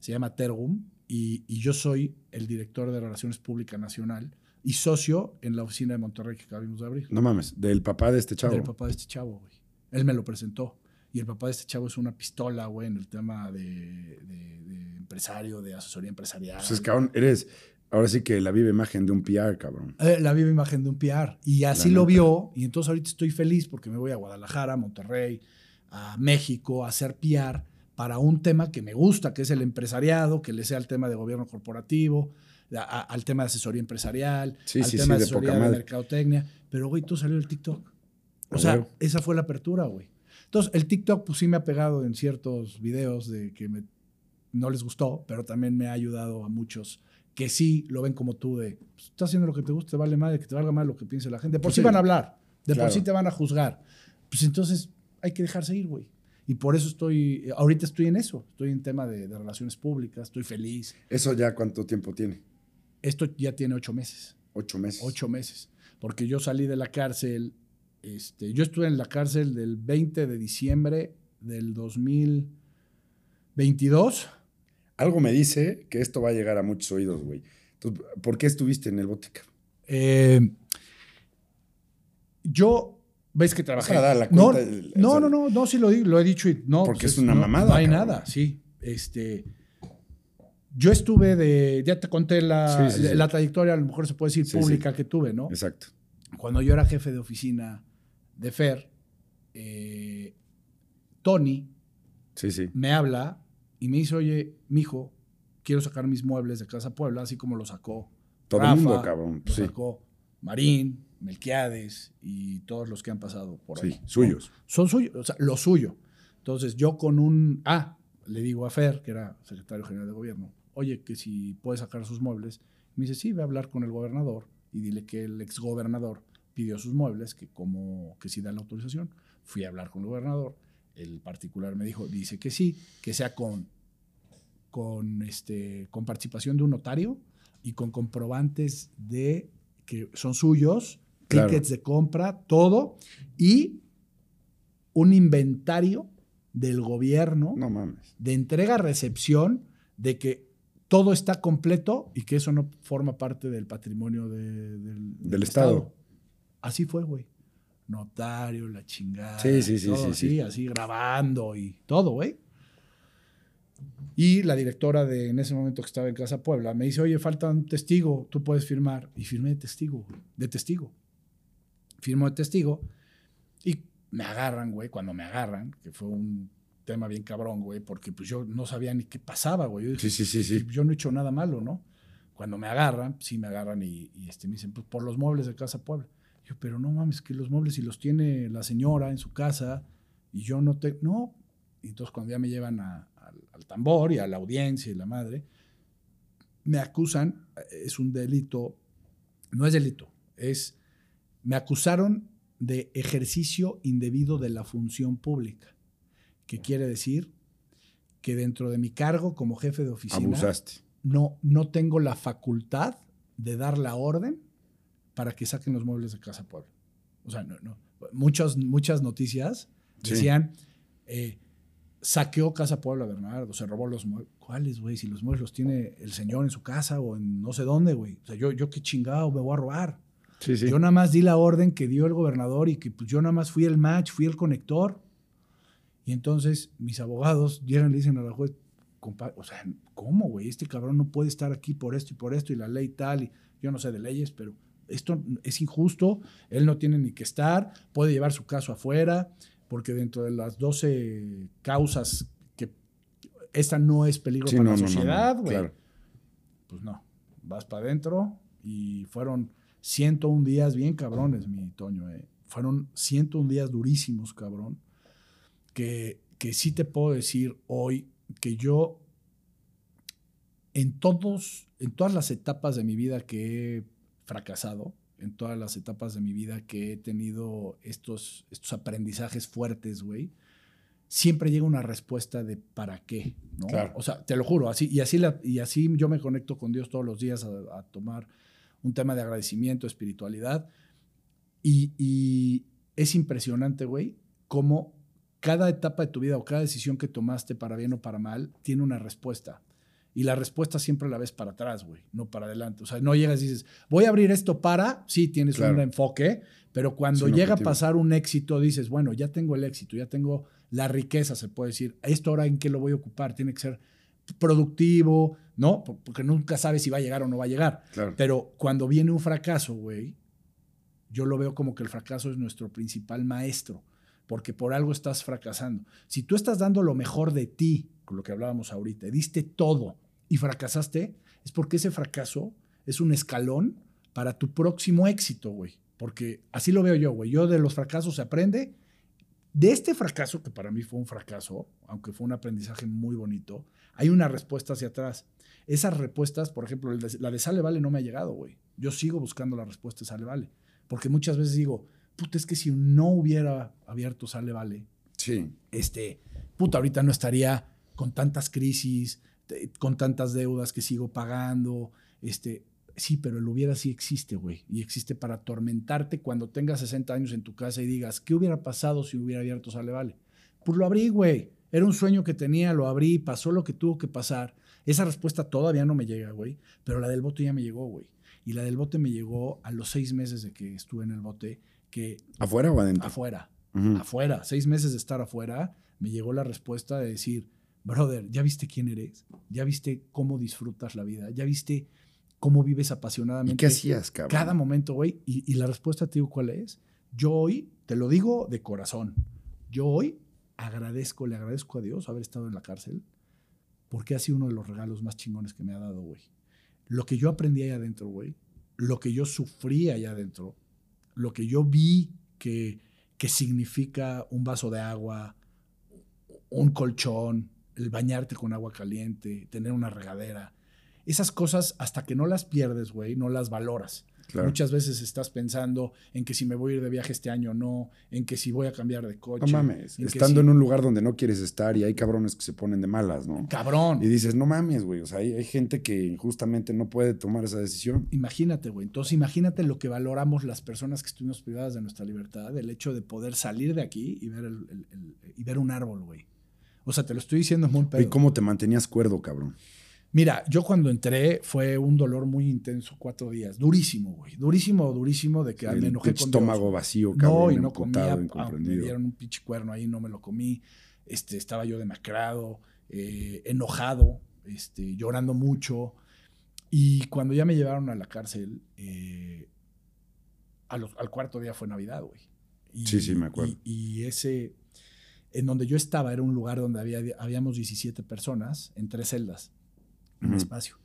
Se llama Tergum y, y yo soy el director de Relaciones Públicas Nacional y socio en la oficina de Monterrey que acabamos de abrir. No mames. Del papá de este chavo. Del papá de este chavo, güey. Él me lo presentó. Y el papá de este chavo es una pistola, güey, en el tema de, de- de empresario, de asesoría empresarial. Pues es cabrón, eres ahora sí que la viva imagen de un PR, cabrón. Eh, la viva imagen de un PR. Y así La lo neta. vio. Y entonces ahorita estoy feliz porque me voy a Guadalajara, Monterrey, a México a hacer PR para un tema que me gusta, que es el empresariado, que le sea el tema de gobierno corporativo, a- a- al tema de asesoría empresarial, Sí, al sí, tema sí, de asesoría de mercadotecnia. Pero, güey, tú salió el TikTok. O sea, esa fue la apertura, güey. Entonces, el TikTok, pues sí me ha pegado en ciertos videos de que me- no les gustó, pero también me ha ayudado a muchos que sí lo ven como tú, de pues, estás haciendo lo que te gusta, te vale madre, que te valga más lo que piense la gente. De por Pues sí sí. van a hablar, de Claro. por sí te van a juzgar. Pues entonces hay que dejarse ir, güey. Y por eso estoy, ahorita estoy en eso, estoy en tema de, de relaciones públicas, estoy feliz. ¿Eso ya cuánto tiempo tiene? Esto ya tiene ocho meses. Ocho meses. Ocho meses. Porque yo salí de la cárcel, este, yo estuve en la cárcel del 20 de diciembre del 2022. Algo me dice que esto va a llegar a muchos oídos, güey. Entonces, ¿por qué estuviste en el bote, cabrón? Eh, yo, ¿ves que trabajé? Dar la no, no, o sea, no, no, no, sí lo, he dicho y no. Porque pues es una no- mamada, No hay cabrón. nada, sí. Este, yo estuve de, ya te conté la, Sí, sí, sí. la trayectoria, a lo mejor se puede decir pública que tuve, ¿no? Exacto. Cuando yo era jefe de oficina de FER, eh, Tony me habla y me dice, oye, mijo, quiero sacar mis muebles de Casa Puebla, así como lo sacó Todo Rafa, el mundo, cabrón. lo sacó Marín, Melquiades y todos los que han pasado por ahí. Sí, suyos. Son suyos, o sea, lo suyo. Entonces yo con un... Ah, le digo a Fer, que era secretario general de gobierno, oye, que si puede sacar sus muebles. Me dice, sí, voy a hablar con el gobernador y dile que el exgobernador pidió sus muebles, que como que si da la autorización. Fui a hablar con el gobernador, el particular me dijo, dice que sí, que sea con, con, este, con participación de un notario y con comprobantes de que son suyos, tickets de compra, todo, y un inventario del gobierno de entrega-recepción de que todo está completo y que eso no forma parte del patrimonio del, estado. Así fue, güey. Notario, la chingada. Sí, sí, sí, sí, sí. Así grabando y todo, güey. Y la directora de en ese momento que estaba en Casa Puebla me dice, oye, falta un testigo, tú puedes firmar. Y firmé de testigo, de testigo. Firmo de testigo y me agarran, güey, cuando me agarran, que fue un tema bien cabrón, güey, porque pues yo no sabía ni qué pasaba, güey. sí, sí, sí, sí. Yo no he hecho nada malo, ¿no? Cuando me agarran, sí me agarran y, este, me dicen, pues por los muebles de Casa Puebla. Yo, pero no mames, que los muebles si los tiene la señora en su casa y yo no te... No. Y entonces cuando ya me llevan al, al tambor y a la audiencia y la madre, me acusan, es un delito, no es delito, es, me acusaron de ejercicio indebido de la función pública que quiere decir que dentro de mi cargo como jefe de oficina No, no tengo la facultad de dar la orden para que saquen los muebles de Casa Puebla. O sea, no, no. Muchas, muchas noticias decían, eh, saqueó Casa Puebla Bernardo, se robó los muebles. ¿Cuáles, güey? Si los muebles los tiene el señor en su casa o en no sé dónde, güey. O sea, yo, yo qué chingado me voy a robar. Yo nada más di la orden que dio el gobernador y que pues, yo nada más fui el match, fui el conector. Y entonces mis abogados llegan y le dicen a la juez, o sea, ¿cómo, güey? Este cabrón no puede estar aquí por esto y por esto y la ley tal. Y yo no sé de leyes, pero esto es injusto. Él no tiene ni que estar, puede llevar su caso afuera, porque dentro de las 12 causas que esta no es peligro para la sociedad, güey. Pues no, vas para adentro y fueron 101 días bien cabrones, mi Toño, eh. Fueron 101 días durísimos, cabrón que, que sí te puedo decir hoy que yo en, todos, en todas las etapas de mi vida que he fracasado, en todas las etapas de mi vida que he tenido estos, estos aprendizajes fuertes, güey, siempre llega una respuesta de para qué, ¿no? O sea, te lo juro, así, y, así y así yo me conecto con Dios todos los días a, tomar un tema de agradecimiento, espiritualidad, y, y es impresionante, güey, cómo cada etapa de tu vida o cada decisión que tomaste para bien o para mal tiene una respuesta. Y la respuesta siempre la ves para atrás, güey, no para adelante. O sea, no llegas y dices, voy a abrir esto para, sí, tienes un enfoque, pero cuando llega a pasar un éxito, dices, bueno, ya tengo el éxito, ya tengo la riqueza, se puede decir. ¿Esto ahora en qué lo voy a ocupar? Tiene que ser productivo, ¿no? Porque nunca sabes si va a llegar o no va a llegar. Pero cuando viene un fracaso, güey, yo lo veo como que el fracaso es nuestro principal maestro porque por algo estás fracasando. Si tú estás dando lo mejor de ti, con lo que hablábamos ahorita, diste todo y fracasaste, es porque ese fracaso es un escalón para tu próximo éxito, güey. Porque así lo veo yo, güey. Yo de los fracasos se aprende. De este fracaso, que para mí fue un fracaso, aunque fue un aprendizaje muy bonito, hay una respuesta hacia atrás. Esas respuestas, por ejemplo, la de Sale Vale no me ha llegado, güey. Yo sigo buscando la respuesta de Sale Vale. Porque muchas veces digo, puta, es que si no hubiera abierto Sale Vale, sí. este, puta, ahorita no estaría con tantas crisis, con tantas deudas que sigo pagando, este, sí, pero el hubiera sí existe, güey, y existe para atormentarte cuando tengas 60 años en tu casa y digas, ¿qué hubiera pasado si hubiera abierto Sale Vale? Pues lo abrí, güey. Era un sueño que tenía, lo abrí, pasó lo que tuvo que pasar. Esa respuesta todavía no me llega, güey, pero la del bote ya me llegó, güey. Y la del bote me llegó a los seis meses de que estuve en el bote ¿Afuera o adentro? Afuera. Afuera. Seis meses de estar afuera, me llegó la respuesta de decir, brother, ¿ya viste quién eres? ¿Ya viste cómo disfrutas la vida? ¿Ya viste cómo vives apasionadamente? ¿Y qué hacías, cabrón? Cada momento, güey. Y, y la respuesta, te digo, ¿cuál es? Yo hoy, te lo digo de corazón, yo hoy agradezco, le agradezco a Dios haber estado en la cárcel, porque ha sido uno de los regalos más chingones que me ha dado, güey. Lo que yo aprendí allá adentro, güey, lo que yo sufrí allá adentro, lo que yo vi que, que significa un vaso de agua, un colchón, el bañarte con agua caliente, tener una regadera. Esas cosas, hasta que no las pierdes, güey, no las valoras. Muchas veces estás pensando en que si me voy a ir de viaje este año o no, en que si voy a cambiar de coche. No mames, estando en un lugar donde no quieres estar y hay cabrones que se ponen de malas, ¿no? Cabrón. Y dices, no mames, güey, o sea, hay, hay gente que justamente no puede tomar esa decisión. Imagínate, güey. Entonces, imagínate lo que valoramos las personas que estuvimos privadas de nuestra libertad, el hecho de poder salir de aquí y ver, el, y ver un árbol, güey. O sea, te lo estoy diciendo muy pedo. ¿Y cómo te mantenías cuerdo, cabrón? Mira, yo cuando entré fue un dolor muy intenso, cuatro días. Durísimo, güey. Durísimo, durísimo de que me enojé con estómago vacío, cabrón. No, y no comía. me dieron un pinche cuerno ahí, no me lo comí. Este, estaba yo demacrado, eh, enojado, este, llorando mucho. Y cuando ya me llevaron a la cárcel, eh, al cuarto día fue Navidad, güey. sí, sí, me acuerdo. Y, ese, en donde yo estaba, era un lugar donde había, habíamos 17 personas en tres celdas un espacio.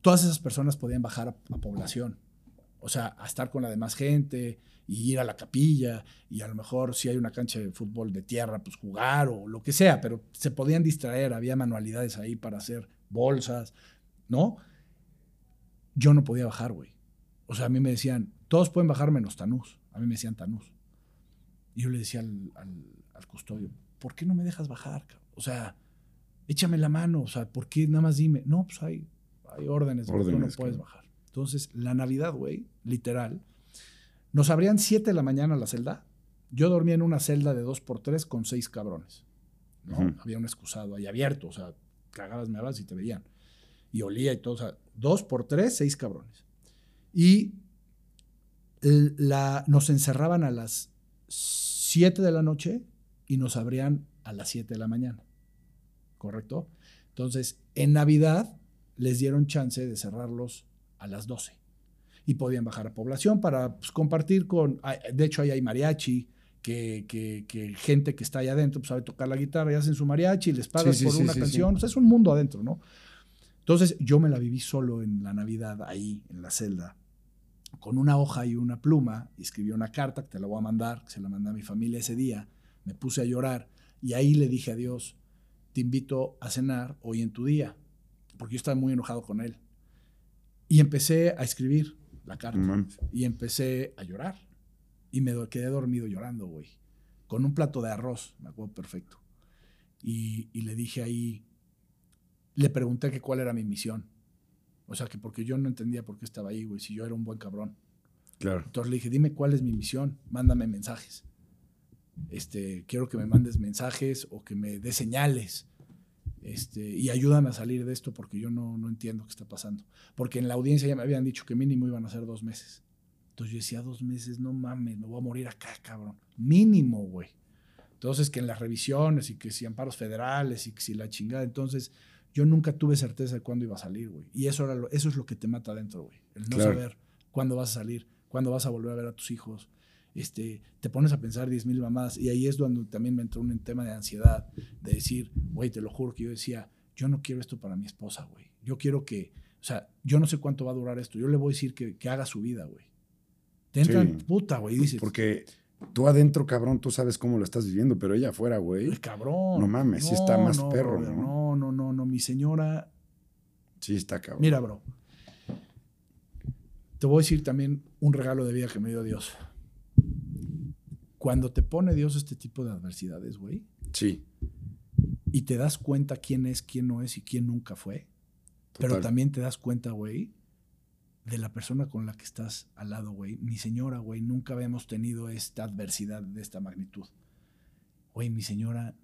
Todas esas personas podían bajar a, población, o sea, a estar con la demás gente y ir a la capilla y a lo mejor si hay una cancha de fútbol de tierra, pues jugar o lo que sea, pero se podían distraer, había manualidades ahí para hacer bolsas, ¿no? Yo no podía bajar, güey. O sea, a mí me decían, todos pueden bajar menos Tanús. A mí me decían Tanús. Y yo le decía al, al custodio, ¿por qué no me dejas bajar? O sea, échame la mano, o sea, ¿por qué nada más dime? No, pues hay, hay órdenes, órdenes no puedes bajar. Entonces, la Navidad, güey, literal, nos abrían 7 de la mañana la celda. Yo dormía en una celda de 2 por 3 con 6 cabrones. ¿no? Había un excusado ahí abierto, o sea, cagabas, me y te veían. Y olía y todo, o sea, 2 por 3, 6 cabrones. Y la, nos encerraban a las 7 de la noche y nos abrían a las 7 de la mañana. ¿Correcto? Entonces, en Navidad les dieron chance de cerrarlos a las 12 y podían bajar a población para pues, compartir con, de hecho ahí hay mariachi, que, que, gente que está ahí adentro pues, sabe tocar la guitarra y hacen su mariachi y les pagas por una canción, o sea, es un mundo adentro, ¿no? Entonces yo me la viví solo en la Navidad, ahí, en la celda, con una hoja y una pluma, y escribí una carta que te la voy a mandar, que se la mandé a mi familia ese día, me puse a llorar y ahí le dije a Dios, te invito a cenar hoy en tu día, porque yo estaba muy enojado con él. Y empecé a escribir la carta y empecé a llorar. Y me quedé dormido llorando, güey, con un plato de arroz, me acuerdo perfecto. Y, le dije ahí, le pregunté que cuál era mi misión. O sea, que porque yo no entendía por qué estaba ahí, güey, si yo era un buen cabrón. Claro. Entonces le dije, dime cuál es mi misión, mándame mensajes este, quiero que me mandes mensajes o que me des señales. Este, y ayúdame a salir de esto porque yo no, no entiendo qué está pasando. Porque en la audiencia ya me habían dicho que mínimo iban a ser dos meses. Entonces yo decía, dos meses, no mames, me voy a morir acá, cabrón. Mínimo, güey. Entonces, que en las revisiones y que si amparos federales y que si la chingada. Entonces, yo nunca tuve certeza de cuándo iba a salir, güey. Y eso, era eso es lo que te mata adentro, güey. El no saber cuándo vas a salir, cuándo vas a volver a ver a tus hijos, este, te pones a pensar 10 mil mamás. Y ahí es donde también me entró un tema de ansiedad, de decir, güey, te lo juro que yo decía, yo no quiero esto para mi esposa, güey. Yo quiero que, o sea, yo no sé cuánto va a durar esto. Yo le voy a decir que, que haga su vida, güey. Te entran puta, güey, dices. Porque tú adentro, cabrón, tú sabes cómo lo estás viviendo, pero ella afuera, güey. El cabrón. No mames, sí está más perro, ¿no? No, no, no, no. Mi señora. Sí está cabrón. Mira, bro. Te voy a decir también un regalo de vida que me dio Dios. Cuando te pone Dios este tipo de adversidades, güey. Sí. Y te das cuenta quién es, quién no es y quién nunca fue. Pero también te das cuenta, güey, de la persona con la que estás al lado, güey. Mi señora, güey, nunca habíamos tenido esta adversidad de esta magnitud. Güey, mi señora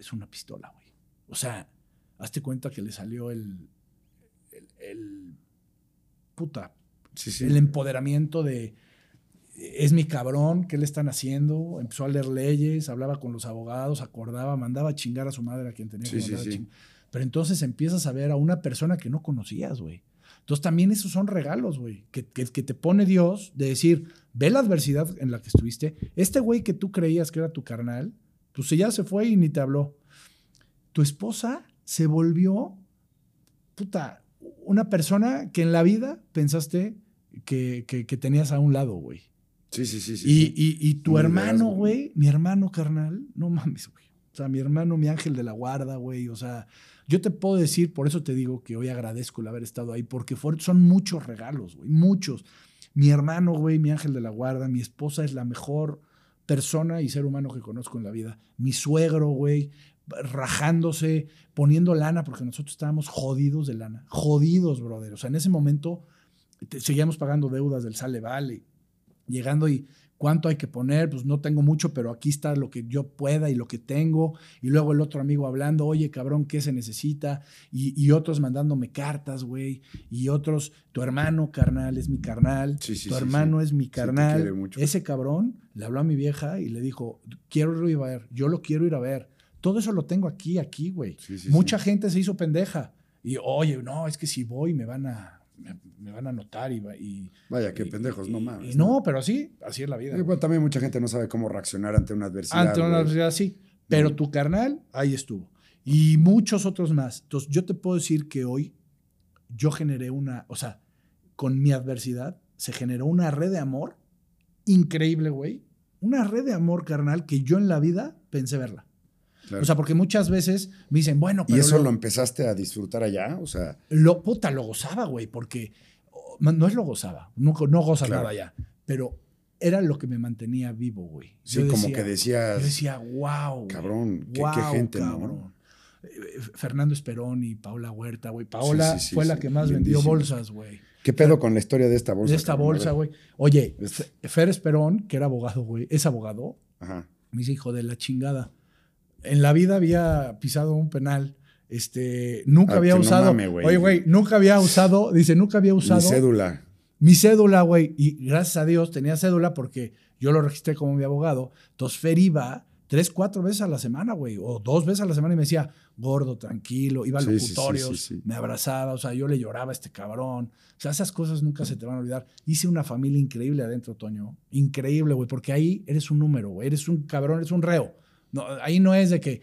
es una pistola, güey. O sea, hazte cuenta que le salió el. el, puta. Sí, sí. El empoderamiento de es mi cabrón, ¿qué le están haciendo? Empezó a leer leyes, hablaba con los abogados, acordaba, mandaba a chingar a su madre a quien tenía que mandar a chingar. Pero entonces empiezas a ver a una persona que no conocías, güey. Entonces también esos son regalos, güey, que, que, te pone Dios de decir, ve la adversidad en la que estuviste. Este güey que tú creías que era tu carnal, pues ya se fue y ni te habló. Tu esposa se volvió, puta, una persona que en la vida pensaste que, que tenías a un lado, güey. Sí, sí, sí. sí, y, y, tu hermano, güey, mi hermano carnal, no mames, güey. O sea, mi hermano, mi ángel de la guarda, güey. O sea, yo te puedo decir, por eso te digo que hoy agradezco el haber estado ahí, porque son muchos regalos, güey, muchos. Mi hermano, güey, mi ángel de la guarda, mi esposa es la mejor persona y ser humano que conozco en la vida. Mi suegro, güey, rajándose, poniendo lana, porque nosotros estábamos jodidos de lana. Jodidos, brother. O sea, en ese momento seguíamos pagando deudas del Sale Vale, llegando y ¿Cuánto hay que poner? Pues no tengo mucho, pero aquí está lo que yo pueda y lo que tengo. Y luego el otro amigo hablando, oye, cabrón, ¿qué se necesita? Y, otros mandándome cartas, güey. Y otros, tu hermano, carnal, es mi carnal. tu hermano es mi carnal. Ese cabrón le habló a mi vieja y le dijo, quiero ir a ver, yo lo quiero ir a ver. Todo eso lo tengo aquí, aquí, güey. Mucha gente se hizo pendeja. Y, oye, no, es que si voy me van a me, van a notar y... y Vaya, qué pendejos, no mames. no, pero así, así es la vida. también mucha gente no sabe cómo reaccionar ante una adversidad. Ante una adversidad, sí. Pero tu carnal, ahí estuvo. Y muchos otros más. Entonces, yo te puedo decir que hoy yo generé una, o sea, con mi adversidad, se generó una red de amor increíble, güey. Una red de amor carnal que yo en la vida pensé verla. O sea, porque muchas veces me dicen, bueno, pero. ¿Y eso lo, empezaste a disfrutar allá? O sea. Lo, puta, lo gozaba, güey, porque. No es lo gozaba, no, no goza nada allá, pero era lo que me mantenía vivo, güey. Sí, como que decías. Yo decía, wow. Cabrón, qué, gente, cabrón. Eh, Fernando Esperón y Paola Huerta, güey. Paola fue la que más vendió bolsas, güey. ¿Qué pedo con la historia de esta bolsa? De esta bolsa, güey. Oye, Fer Esperón, que era abogado, güey, es abogado. Ajá. Me dice, hijo de la chingada en la vida había pisado un penal. Este, nunca ah, había usado. oye, güey, nunca había usado, dice, nunca había usado. Mi cédula. Mi cédula, güey. Y gracias a Dios tenía cédula porque yo lo registré como mi abogado. Entonces Fer iba tres, cuatro veces a la semana, güey, o dos veces a la semana y me decía, gordo, tranquilo, iba a locutorios, me abrazaba, o sea, yo le lloraba a este cabrón. O sea, esas cosas nunca se te van a olvidar. Hice una familia increíble adentro, Toño. Increíble, güey, porque ahí eres un número, güey, eres un cabrón, eres un reo. No, ahí no es de que,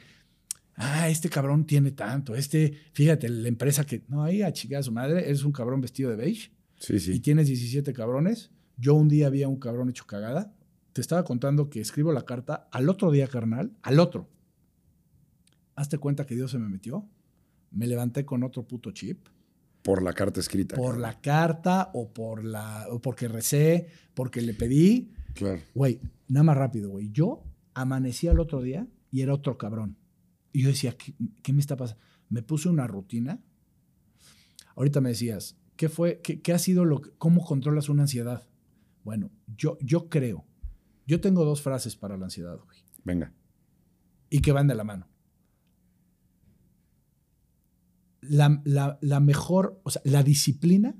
ah, este cabrón tiene tanto, este, fíjate, la empresa que, no, ahí a chica su madre, eres un cabrón vestido de beige. Sí, sí. Y tienes 17 cabrones. Yo un día había un cabrón hecho cagada. Te estaba contando que escribo la carta al otro día, carnal, al otro. Hazte cuenta que Dios se me metió. Me levanté con otro puto chip. Por la carta escrita. Por la carta o por la o porque recé, porque le pedí. Claro. Güey, nada más rápido, güey. Yo amanecía el otro día y era otro cabrón. Y yo decía, ¿qué, me está pasando? Me puse una rutina. Ahorita me decías, ¿qué fue? ¿Qué, ha sido lo cómo controlas una ansiedad? Bueno, yo, yo creo, yo tengo dos frases para la ansiedad, güey. Venga. Y que van de la mano. La, la mejor, o sea, la disciplina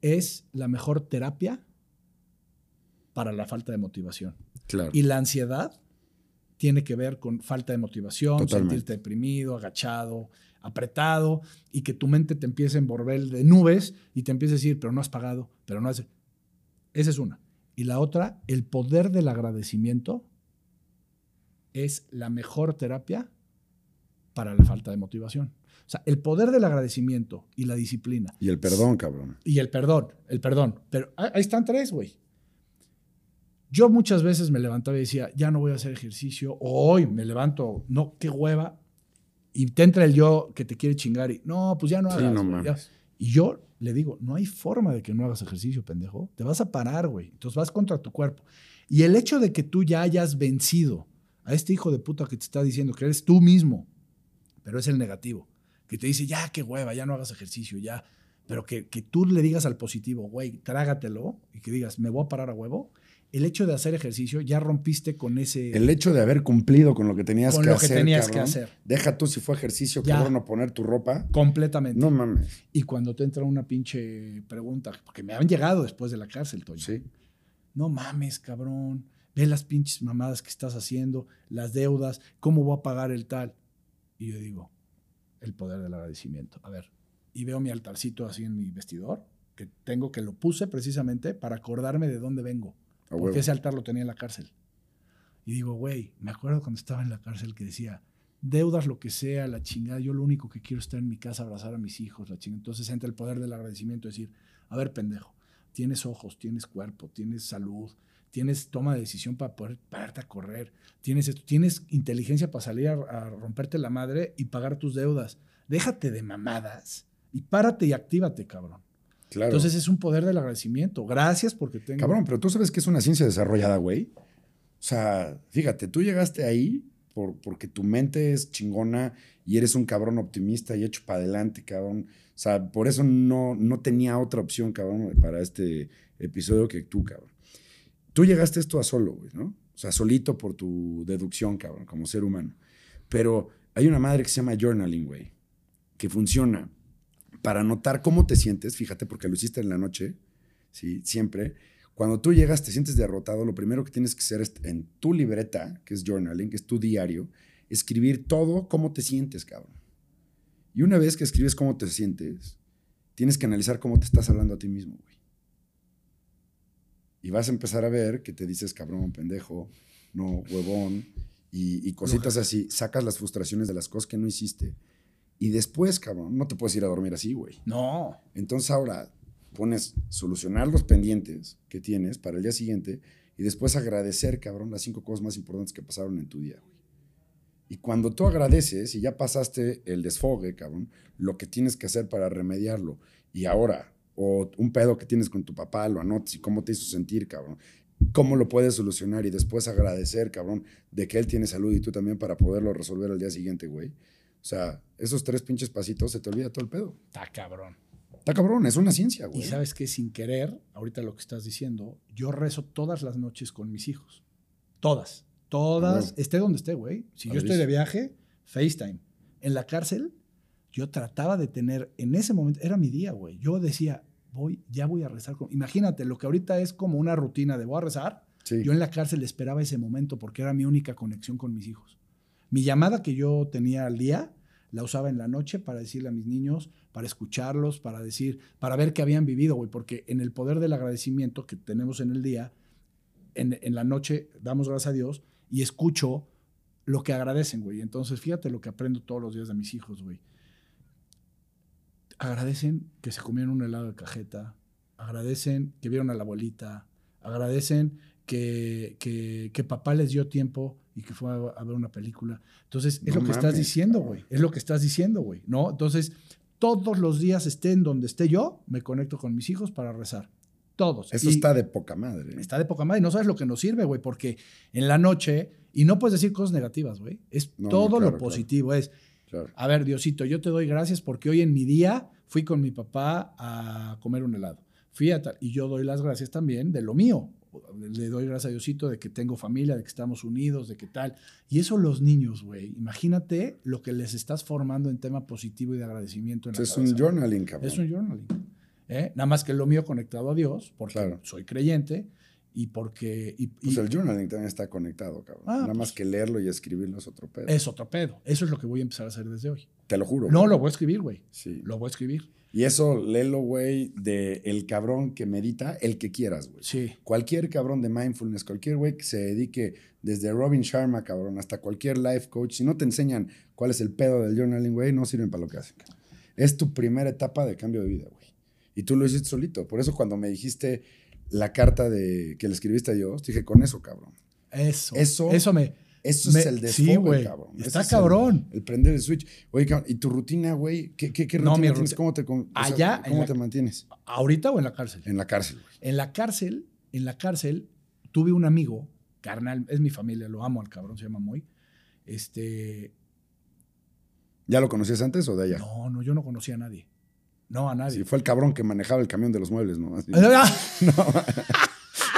es la mejor terapia para la falta de motivación. Y la ansiedad tiene que ver con falta de motivación, sentirte deprimido, agachado, apretado y que tu mente te empiece a envolver de nubes y te empiece a decir, pero no has pagado, pero no has... Esa es una. Y la otra, el poder del agradecimiento es la mejor terapia para la falta de motivación. O sea, el poder del agradecimiento y la disciplina. Y el perdón, cabrón. Y el perdón, el perdón. Pero ahí están tres, güey. Yo muchas veces me levantaba y decía, ya no voy a hacer ejercicio, o hoy me levanto, no, qué hueva, y te entra el yo que te quiere chingar y, no, pues ya no hagas. Y yo le digo, no hay forma de que no hagas ejercicio, pendejo. Te vas a parar, güey. Entonces vas contra tu cuerpo. Y el hecho de que tú ya hayas vencido a este hijo de puta que te está diciendo que eres tú mismo, pero es el negativo, que te dice, ya, qué hueva, ya no hagas ejercicio, ya. Pero que, que tú le digas al positivo, güey, trágatelo y que digas, me voy a parar a huevo el hecho de hacer ejercicio ya rompiste con ese. El hecho de haber cumplido con lo que tenías con que lo que tenías que hacer. Deja tú si fue ejercicio, ya. no poner tu ropa. Completamente. No mames. Y cuando te entra una pinche pregunta, porque me han llegado después de la cárcel, Toño. Sí. No mames, cabrón. Ve las pinches mamadas que estás haciendo, las deudas, cómo voy a pagar el tal. Y yo digo, el poder del agradecimiento. A ver, y veo mi altarcito así en mi vestidor, que tengo que lo puse precisamente para acordarme de dónde vengo porque ese altar lo tenía en la cárcel. Y digo, güey, me acuerdo cuando estaba en la cárcel que decía, deudas lo que sea, la chingada, yo lo único que quiero es estar en mi casa, abrazar a mis hijos, la chingada. Entonces entra el poder del agradecimiento, decir, a ver, pendejo, tienes ojos, tienes cuerpo, tienes salud, tienes toma de decisión para poder pararte a correr, tienes, esto, tienes inteligencia para salir a, a romperte la madre y pagar tus deudas. Déjate de mamadas y párate y actívate, cabrón. Claro. Entonces es un poder del agradecimiento. Gracias porque tengo. Cabrón, pero tú sabes que es una ciencia desarrollada, güey. O sea, fíjate, tú llegaste ahí por, porque tu mente es chingona y eres un cabrón optimista y hecho para adelante, cabrón. O sea, por eso no, no tenía otra opción, cabrón, para este episodio que tú, cabrón. Tú llegaste esto a solo, güey, ¿no? O sea, solito por tu deducción, cabrón, como ser humano. Pero hay una madre que se llama journaling, güey, que funciona para notar cómo te sientes, fíjate, porque lo hiciste en la noche, ¿sí? Siempre. Cuando tú llegas, te sientes derrotado, lo primero que tienes que hacer es en tu libreta, que es journaling, que es tu diario, escribir todo cómo te sientes, cabrón. Y una vez que escribes cómo te sientes, tienes que analizar cómo te estás hablando a ti mismo, güey. Y vas a empezar a ver que te dices cabrón, pendejo, no, huevón, y, y cositas así. Sacas las frustraciones de las cosas que no hiciste. Y después, cabrón, no te puedes ir a dormir así, güey. No. Entonces ahora pones solucionar los pendientes que tienes para el día siguiente y después agradecer, cabrón, las cinco cosas más importantes que pasaron en tu día, güey. Y cuando tú agradeces y ya pasaste el desfogue, cabrón, lo que tienes que hacer para remediarlo. Y ahora, o un pedo que tienes con tu papá, lo anotes y cómo te hizo sentir, cabrón. Cómo lo puedes solucionar y después agradecer, cabrón, de que él tiene salud y tú también para poderlo resolver al día siguiente, güey. O sea, esos tres pinches pasitos se te olvida todo el pedo. Está cabrón. Está cabrón, es una ciencia, güey. Y sabes que sin querer, ahorita lo que estás diciendo, yo rezo todas las noches con mis hijos. Todas. Todas. Esté donde esté, güey. Si yo estoy de viaje, FaceTime. En la cárcel, yo trataba de tener, en ese momento, era mi día, güey. Yo decía, voy, ya voy a rezar. Con... Imagínate, lo que ahorita es como una rutina de voy a rezar. Sí. Yo en la cárcel esperaba ese momento porque era mi única conexión con mis hijos. Mi llamada que yo tenía al día la usaba en la noche para decirle a mis niños, para escucharlos, para decir, para ver qué habían vivido, güey, porque en el poder del agradecimiento que tenemos en el día, en, la noche damos gracias a Dios y escucho lo que agradecen, güey. Entonces, fíjate lo que aprendo todos los días de mis hijos, güey. Agradecen que se comieron un helado de cajeta, agradecen que vieron a la abuelita, agradecen que, que, papá les dio tiempo y que fue a, a ver una película. Entonces, es No lo que estás diciendo, güey. Es lo que estás diciendo, güey. ¿No? Entonces, todos los días estén donde esté yo, me conecto con mis hijos para rezar. Todos. Eso Y está de poca madre. está de poca madre y no sabes lo que nos sirve, güey, porque en la noche, y no puedes decir cosas negativas, güey. Es No, no, todo claro, lo claro. positivo. Es, Claro. a ver, Diosito, yo te doy gracias porque hoy en mi día fui con mi papá a comer un helado. Fui a tal, y yo doy las gracias también de lo mío. Le doy gracias a Diosito de que tengo familia, de que estamos unidos, de que tal. Y eso los niños, güey. Imagínate lo que les estás formando en tema positivo y de agradecimiento. En la Es cabeza, un journaling, cabrón. Es un journaling. ¿eh? Nada más que lo mío conectado a Dios, porque Claro. soy creyente y porque... Y, Pues y el journaling también está conectado, cabrón. Ah, Nada pues. más que leerlo y escribirlo es otro pedo. es otro pedo. Eso es lo que voy a empezar a hacer desde hoy. Te lo juro. No, güey. lo voy a escribir, güey. Sí. Lo voy a escribir. Y eso, léelo, güey, de el cabrón que medita, el que quieras, güey. Sí. Cualquier cabrón de mindfulness, cualquier güey que se dedique desde Robin Sharma, cabrón, hasta cualquier life coach, si no te enseñan cuál es el pedo del journaling, güey, no sirven para lo que hacen. Es tu primera etapa de cambio de vida, güey. Y tú lo hiciste solito. Por eso cuando me dijiste la carta de que le escribiste a Dios, dije, con eso, cabrón. Eso. Eso- Eso me... Eso Me- es el sí, desfogue, güey. cabrón. Está cabrón. El, el prender el switch. Oye, cabrón, ¿y tu rutina, güey? ¿Qué, qué, qué No, rutina mi tienes? ruti- ¿Cómo te, o sea, ¿cómo la- te mantienes? ¿Ahorita o en la cárcel? En la cárcel, güey. En la cárcel, en la cárcel, tuve un amigo, carnal, es mi familia, lo amo al cabrón, se llama Moy. Este... ¿Ya lo conocías antes o de allá? No, no, yo no conocía a nadie. No, a nadie. Sí, fue el cabrón que manejaba el camión de los muebles, ¿no? Así.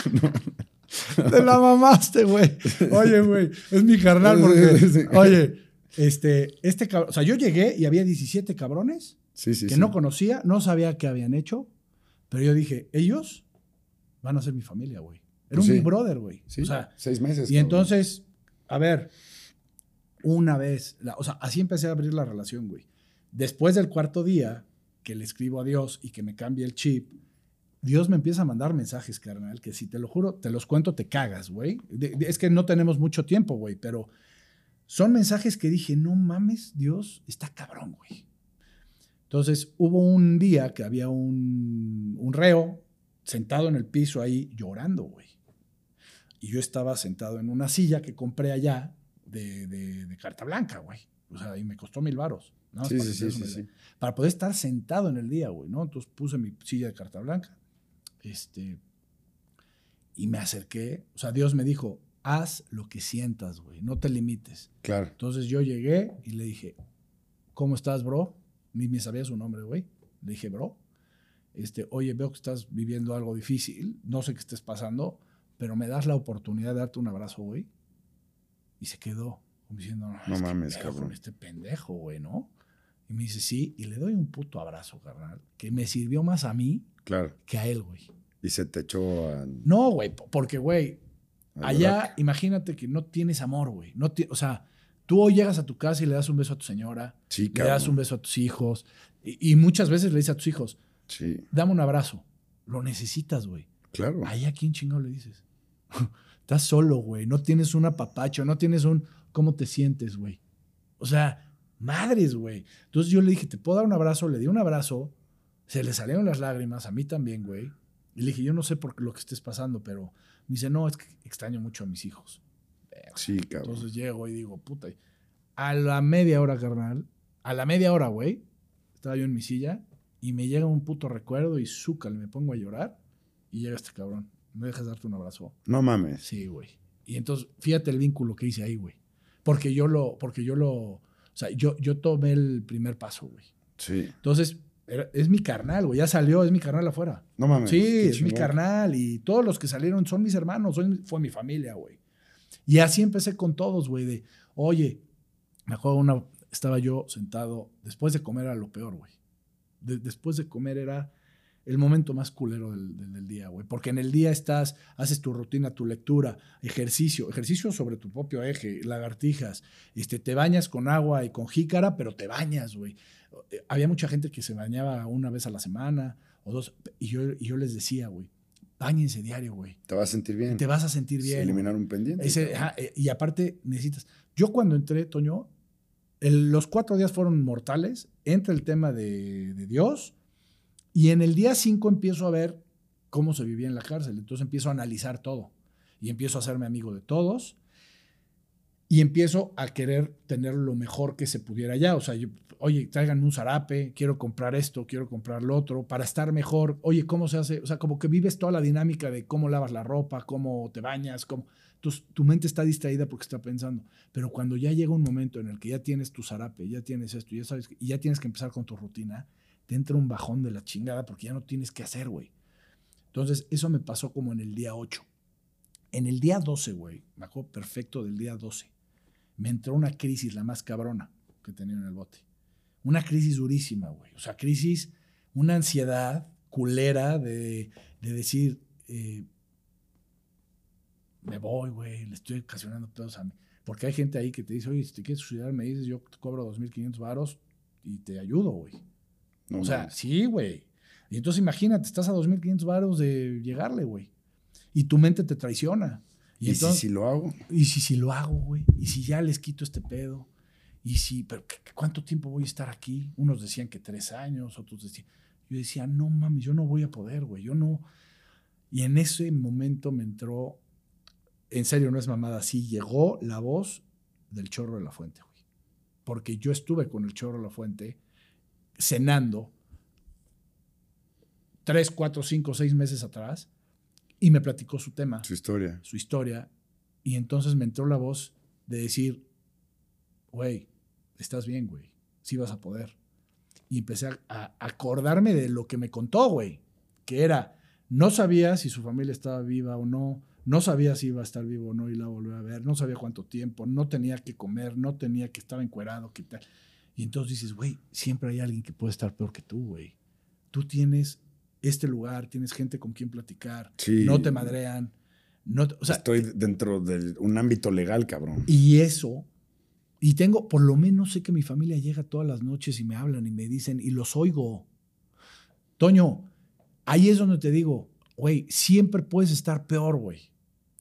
Te la mamaste, güey. Oye, güey, es mi carnal porque, oye, este, este cabrón, o sea, yo llegué y había 17 cabrones Sí, sí, que sí. no conocía, no sabía qué habían hecho, pero yo dije, ellos van a ser mi familia, güey. Era Pues un sí. brother, güey. O sea, seis meses. y cabrón. entonces, a ver, una vez, la- o sea, así empecé a abrir la relación, güey. Después del cuarto día que le escribo a Dios y que me cambie el chip, Dios me empieza a mandar mensajes, carnal, que si te lo juro, te los cuento, te cagas, güey. Es que no tenemos mucho tiempo, güey, pero son mensajes que dije, no mames, Dios está cabrón, güey. Entonces hubo un día que había un, un reo sentado en el piso ahí llorando, güey. Y yo estaba sentado en una silla que compré allá de, de, de carta blanca, güey. O sea, y me costó mil varos. ¿no? Sí, Para sí, sí. Para poder estar sentado en el día, güey, ¿no? Entonces puse mi silla de carta blanca. Este. Y me acerqué. O sea, Dios me dijo, haz lo que sientas, güey. No te limites. Claro. Entonces yo llegué y le dije, ¿cómo estás, bro? Ni me sabía su nombre, güey. Le dije, bro, este, oye, veo que estás viviendo algo difícil, no sé qué estés pasando, pero me das la oportunidad de darte un abrazo, güey. Y se quedó, como diciendo, no, No es mames, con cabrón. Este pendejo, güey, ¿no? Y me dice, sí, y le doy un puto abrazo, carnal, que me sirvió más a mí Claro. que a él, güey. Y se te echó a. No, güey, po- porque, güey, Allá, imagínate que no tienes amor, güey. No o sea, tú hoy llegas a tu casa y le das un beso a tu señora, Sí, le das un beso a tus hijos, y, y muchas veces le dices a tus hijos, Sí, dame un abrazo. Lo necesitas, güey. claro. Ahí a quién chingado le dices. Estás solo, güey. No tienes un apapacho, no tienes un cómo te sientes, güey. O sea, madres, güey. Entonces yo le dije, ¿te puedo dar un abrazo? Le di un abrazo. Se le salieron las lágrimas, a mí también, güey. Y le dije, yo no sé por lo que estés pasando, pero me dice, no, es que extraño mucho a mis hijos. Sí, cabrón. Entonces llego y digo, puta. A la media hora, carnal, a la media hora, güey, estaba yo en mi silla y me llega un puto recuerdo y zúcale, me pongo a llorar y llega este cabrón. ¿Me dejas darte un abrazo? No mames. Sí, güey. Y entonces, fíjate el vínculo que hice ahí, güey. Porque yo lo, porque yo lo, o sea, yo, yo tomé el primer paso, güey. Sí. Entonces, era- es mi carnal, güey. Ya salió, es mi carnal afuera. No mames. Sí, es mi carnal y todos los que salieron son mis hermanos, son- fue mi familia, güey. Y así empecé con todos, güey, de, oye, me acuerdo una, estaba yo sentado, después de comer era lo peor, güey. De- después de comer era el momento más culero del, del- del día, güey. Porque en el día estás, haces tu rutina, tu lectura, ejercicio, ejercicio sobre tu propio eje, lagartijas, este, te bañas con agua y con jícara, pero te bañas, güey. Eh, Había mucha gente que se bañaba una vez a la semana o dos, y yo, y yo les decía, güey, bañense diario, güey. Te vas a sentir bien. Te vas a sentir bien. eliminar un pendiente. Ese- cabrón. ajá, eh, y aparte necesitas. Yo cuando entré, Toño, el- los cuatro días fueron mortales. Entra el tema de, de Dios. Y en el día cinco empiezo a ver cómo se vivía en la cárcel. Entonces empiezo a analizar todo. Y empiezo a hacerme amigo de todos. Y empiezo a querer tener lo mejor que se pudiera allá. O sea, yo, oye, tráiganme un zarape, quiero comprar esto, quiero comprar lo otro, para estar mejor. Oye, ¿cómo se hace? O sea, como que vives toda la dinámica de cómo lavas la ropa, cómo te bañas, cómo... Entonces, tu mente está distraída porque está pensando. Pero cuando ya llega un momento en el que ya tienes tu zarape, ya tienes esto, ya sabes, y ya tienes que empezar con tu rutina, te entra un bajón de la chingada porque ya no tienes que hacer, güey. Entonces, eso me pasó como en el día 8. En el día 12, güey, me acuerdo perfecto del día 12, me entró una crisis, la más cabrona que tenía en el bote. Una crisis durísima, güey. O sea, crisis, una ansiedad culera de, de decir, eh, me voy, güey, le estoy ocasionando pedos a mí. Porque hay gente ahí que te dice, oye, si te quieres suicidar, me dices, yo te cobro 2.500 varos y te ayudo, güey. No o sea, sí, güey. Y entonces imagínate, estás a 2.500 varos de llegarle, güey. Y tu mente te traiciona. ¿Y, entonces, si, si lo hago? y si, si lo hago, güey. Y si ya les quito este pedo. Y si, pero ¿qué- qué- ¿cuánto tiempo voy a estar aquí? Unos decían que tres años, otros decían. Yo decía, no mames, yo no voy a poder, güey. Yo no. Y en ese momento me entró, en serio, no es mamada, sí llegó la voz del chorro de la fuente, güey. Porque yo estuve con el chorro de la fuente cenando tres, cuatro, cinco, seis meses atrás y me platicó su tema Su historia. su historia. Y entonces me entró la voz de decir, güey, estás bien, güey, sí vas a poder. Y empecé a, a acordarme de lo que me contó, güey, que era, no sabía si su familia estaba viva o no, no sabía si iba a estar vivo o no y la volví a ver, no sabía cuánto tiempo, no tenía que comer, no tenía que estar encuerado, que tal. Y entonces dices, güey, siempre hay alguien que puede estar peor que tú, güey. Tú tienes este lugar, tienes gente con quien platicar, Sí. no te madrean. No, te- o sea, Estoy dentro de un ámbito legal, cabrón. y eso, y tengo, por lo menos sé que mi familia llega todas las noches y me hablan y me dicen, y los oigo. Toño, ahí es donde te digo, güey, siempre puedes estar peor, güey.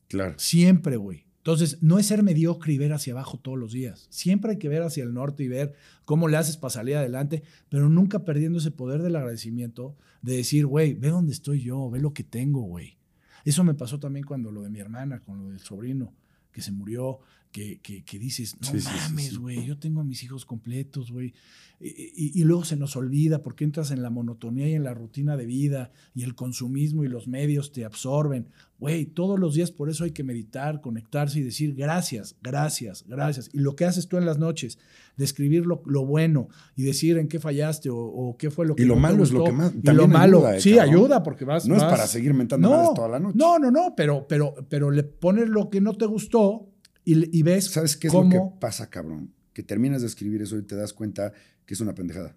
Claro. Siempre, güey. Entonces, no es ser mediocre y ver hacia abajo todos los días. Siempre hay que ver hacia el norte y ver cómo le haces para salir adelante, pero nunca perdiendo ese poder del agradecimiento de decir, güey, ve dónde estoy yo, ve lo que tengo, güey. Eso me pasó también cuando lo de mi hermana, con lo del sobrino que se murió, que, que, dices, no mames, güey, yo tengo a mis hijos completos, güey. Y, luego se nos olvida porque entras en la monotonía y en la rutina de vida y el consumismo y los medios te absorben. Güey, todos los días por eso hay que meditar, conectarse y decir gracias, gracias, gracias. Y lo que haces tú en las noches, describir lo, lo bueno y decir en qué fallaste o, qué fue lo que Y lo malo es lo que más. Y lo malo, eh, sí, ayuda porque vas. No es para seguir mentando no, toda la noche. No, no, no, pero, pero, pero le pones lo que no te gustó y, ves. ¿Sabes qué es lo que pasa, cabrón? Que terminas de escribir eso y te das cuenta que es una pendejada.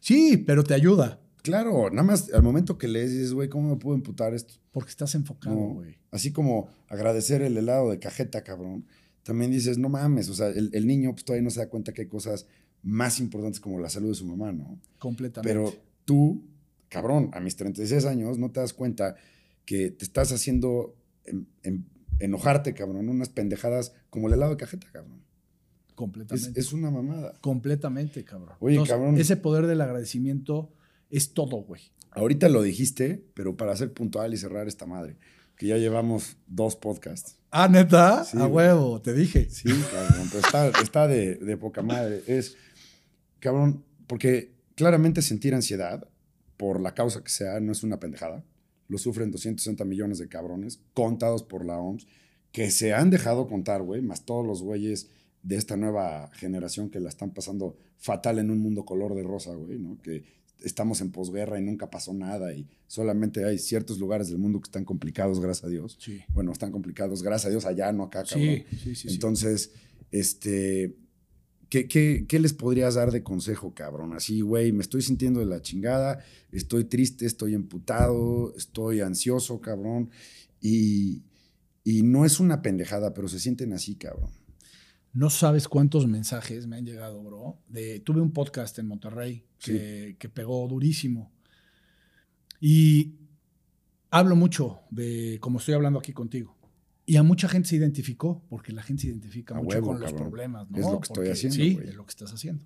Sí, pero te ayuda. Claro, nada más al momento que lees dices, güey, ¿cómo me puedo imputar esto? Porque estás enfocado, güey. así como agradecer el helado de cajeta, cabrón. También dices, no mames, o sea, el, niño pues, todavía no se da cuenta que hay cosas más importantes como la salud de su mamá, ¿no? Completamente. Pero tú, cabrón, a mis 36 años no te das cuenta que te estás haciendo en, enojarte, cabrón, unas pendejadas como el helado de cajeta, cabrón. Completamente. Es, una mamada. Completamente, cabrón. Oye, cabrón. Ese poder del agradecimiento es todo, güey. Ahorita lo dijiste, pero para ser puntual y cerrar esta madre, que ya llevamos dos podcasts. Ah, neta, a huevo, te dije. Sí, cabrón, pero está, de, de, poca madre. Es, cabrón, porque claramente sentir ansiedad por la causa que sea no es una pendejada lo sufren 260 millones de cabrones, contados por la OMS, que se han dejado contar, güey, más todos los güeyes de esta nueva generación que la están pasando fatal en un mundo color de rosa, güey, ¿no? Que estamos en posguerra y nunca pasó nada y solamente hay ciertos lugares del mundo que están complicados, gracias a Dios. Sí. Bueno, están complicados, gracias a Dios, allá, no acá, cabrón. Sí, sí, sí. Entonces, este, ¿Qué, les podrías dar de consejo, cabrón? Así, güey, me estoy sintiendo de la chingada, estoy triste, estoy emputado, estoy ansioso, cabrón. Y, no es una pendejada, pero se sienten así, cabrón. No sabes cuántos mensajes me han llegado, bro. De, tuve un podcast en Monterrey que, que pegó durísimo. Y hablo mucho de como estoy hablando aquí contigo. Y a mucha gente se identificó, porque la gente se identifica mucho con los problemas, ¿no? Es lo que estoy haciendo. Sí, es lo que estás haciendo.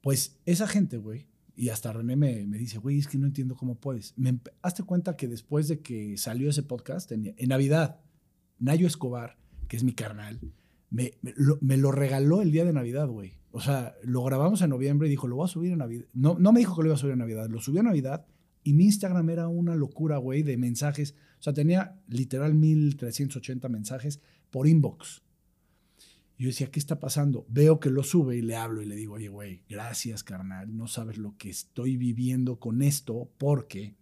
Pues esa gente, güey, y hasta René me, me dice, güey, es que no entiendo cómo puedes. Me, hazte cuenta que después de que salió ese podcast, en, Navidad, Nayo Escobar, que es mi carnal, me, me, lo, regaló el día de Navidad, güey. O sea, lo grabamos en noviembre y dijo, lo voy a subir a Navidad. No, no me dijo que lo iba a subir a Navidad, lo subió a Navidad y mi Instagram era una locura, güey, de mensajes o sea, tenía literal 1380 mensajes por inbox. Y yo decía, ¿qué está pasando? Veo que lo sube y le hablo y le digo, oye, güey, gracias, carnal. No sabes lo que estoy viviendo con esto porque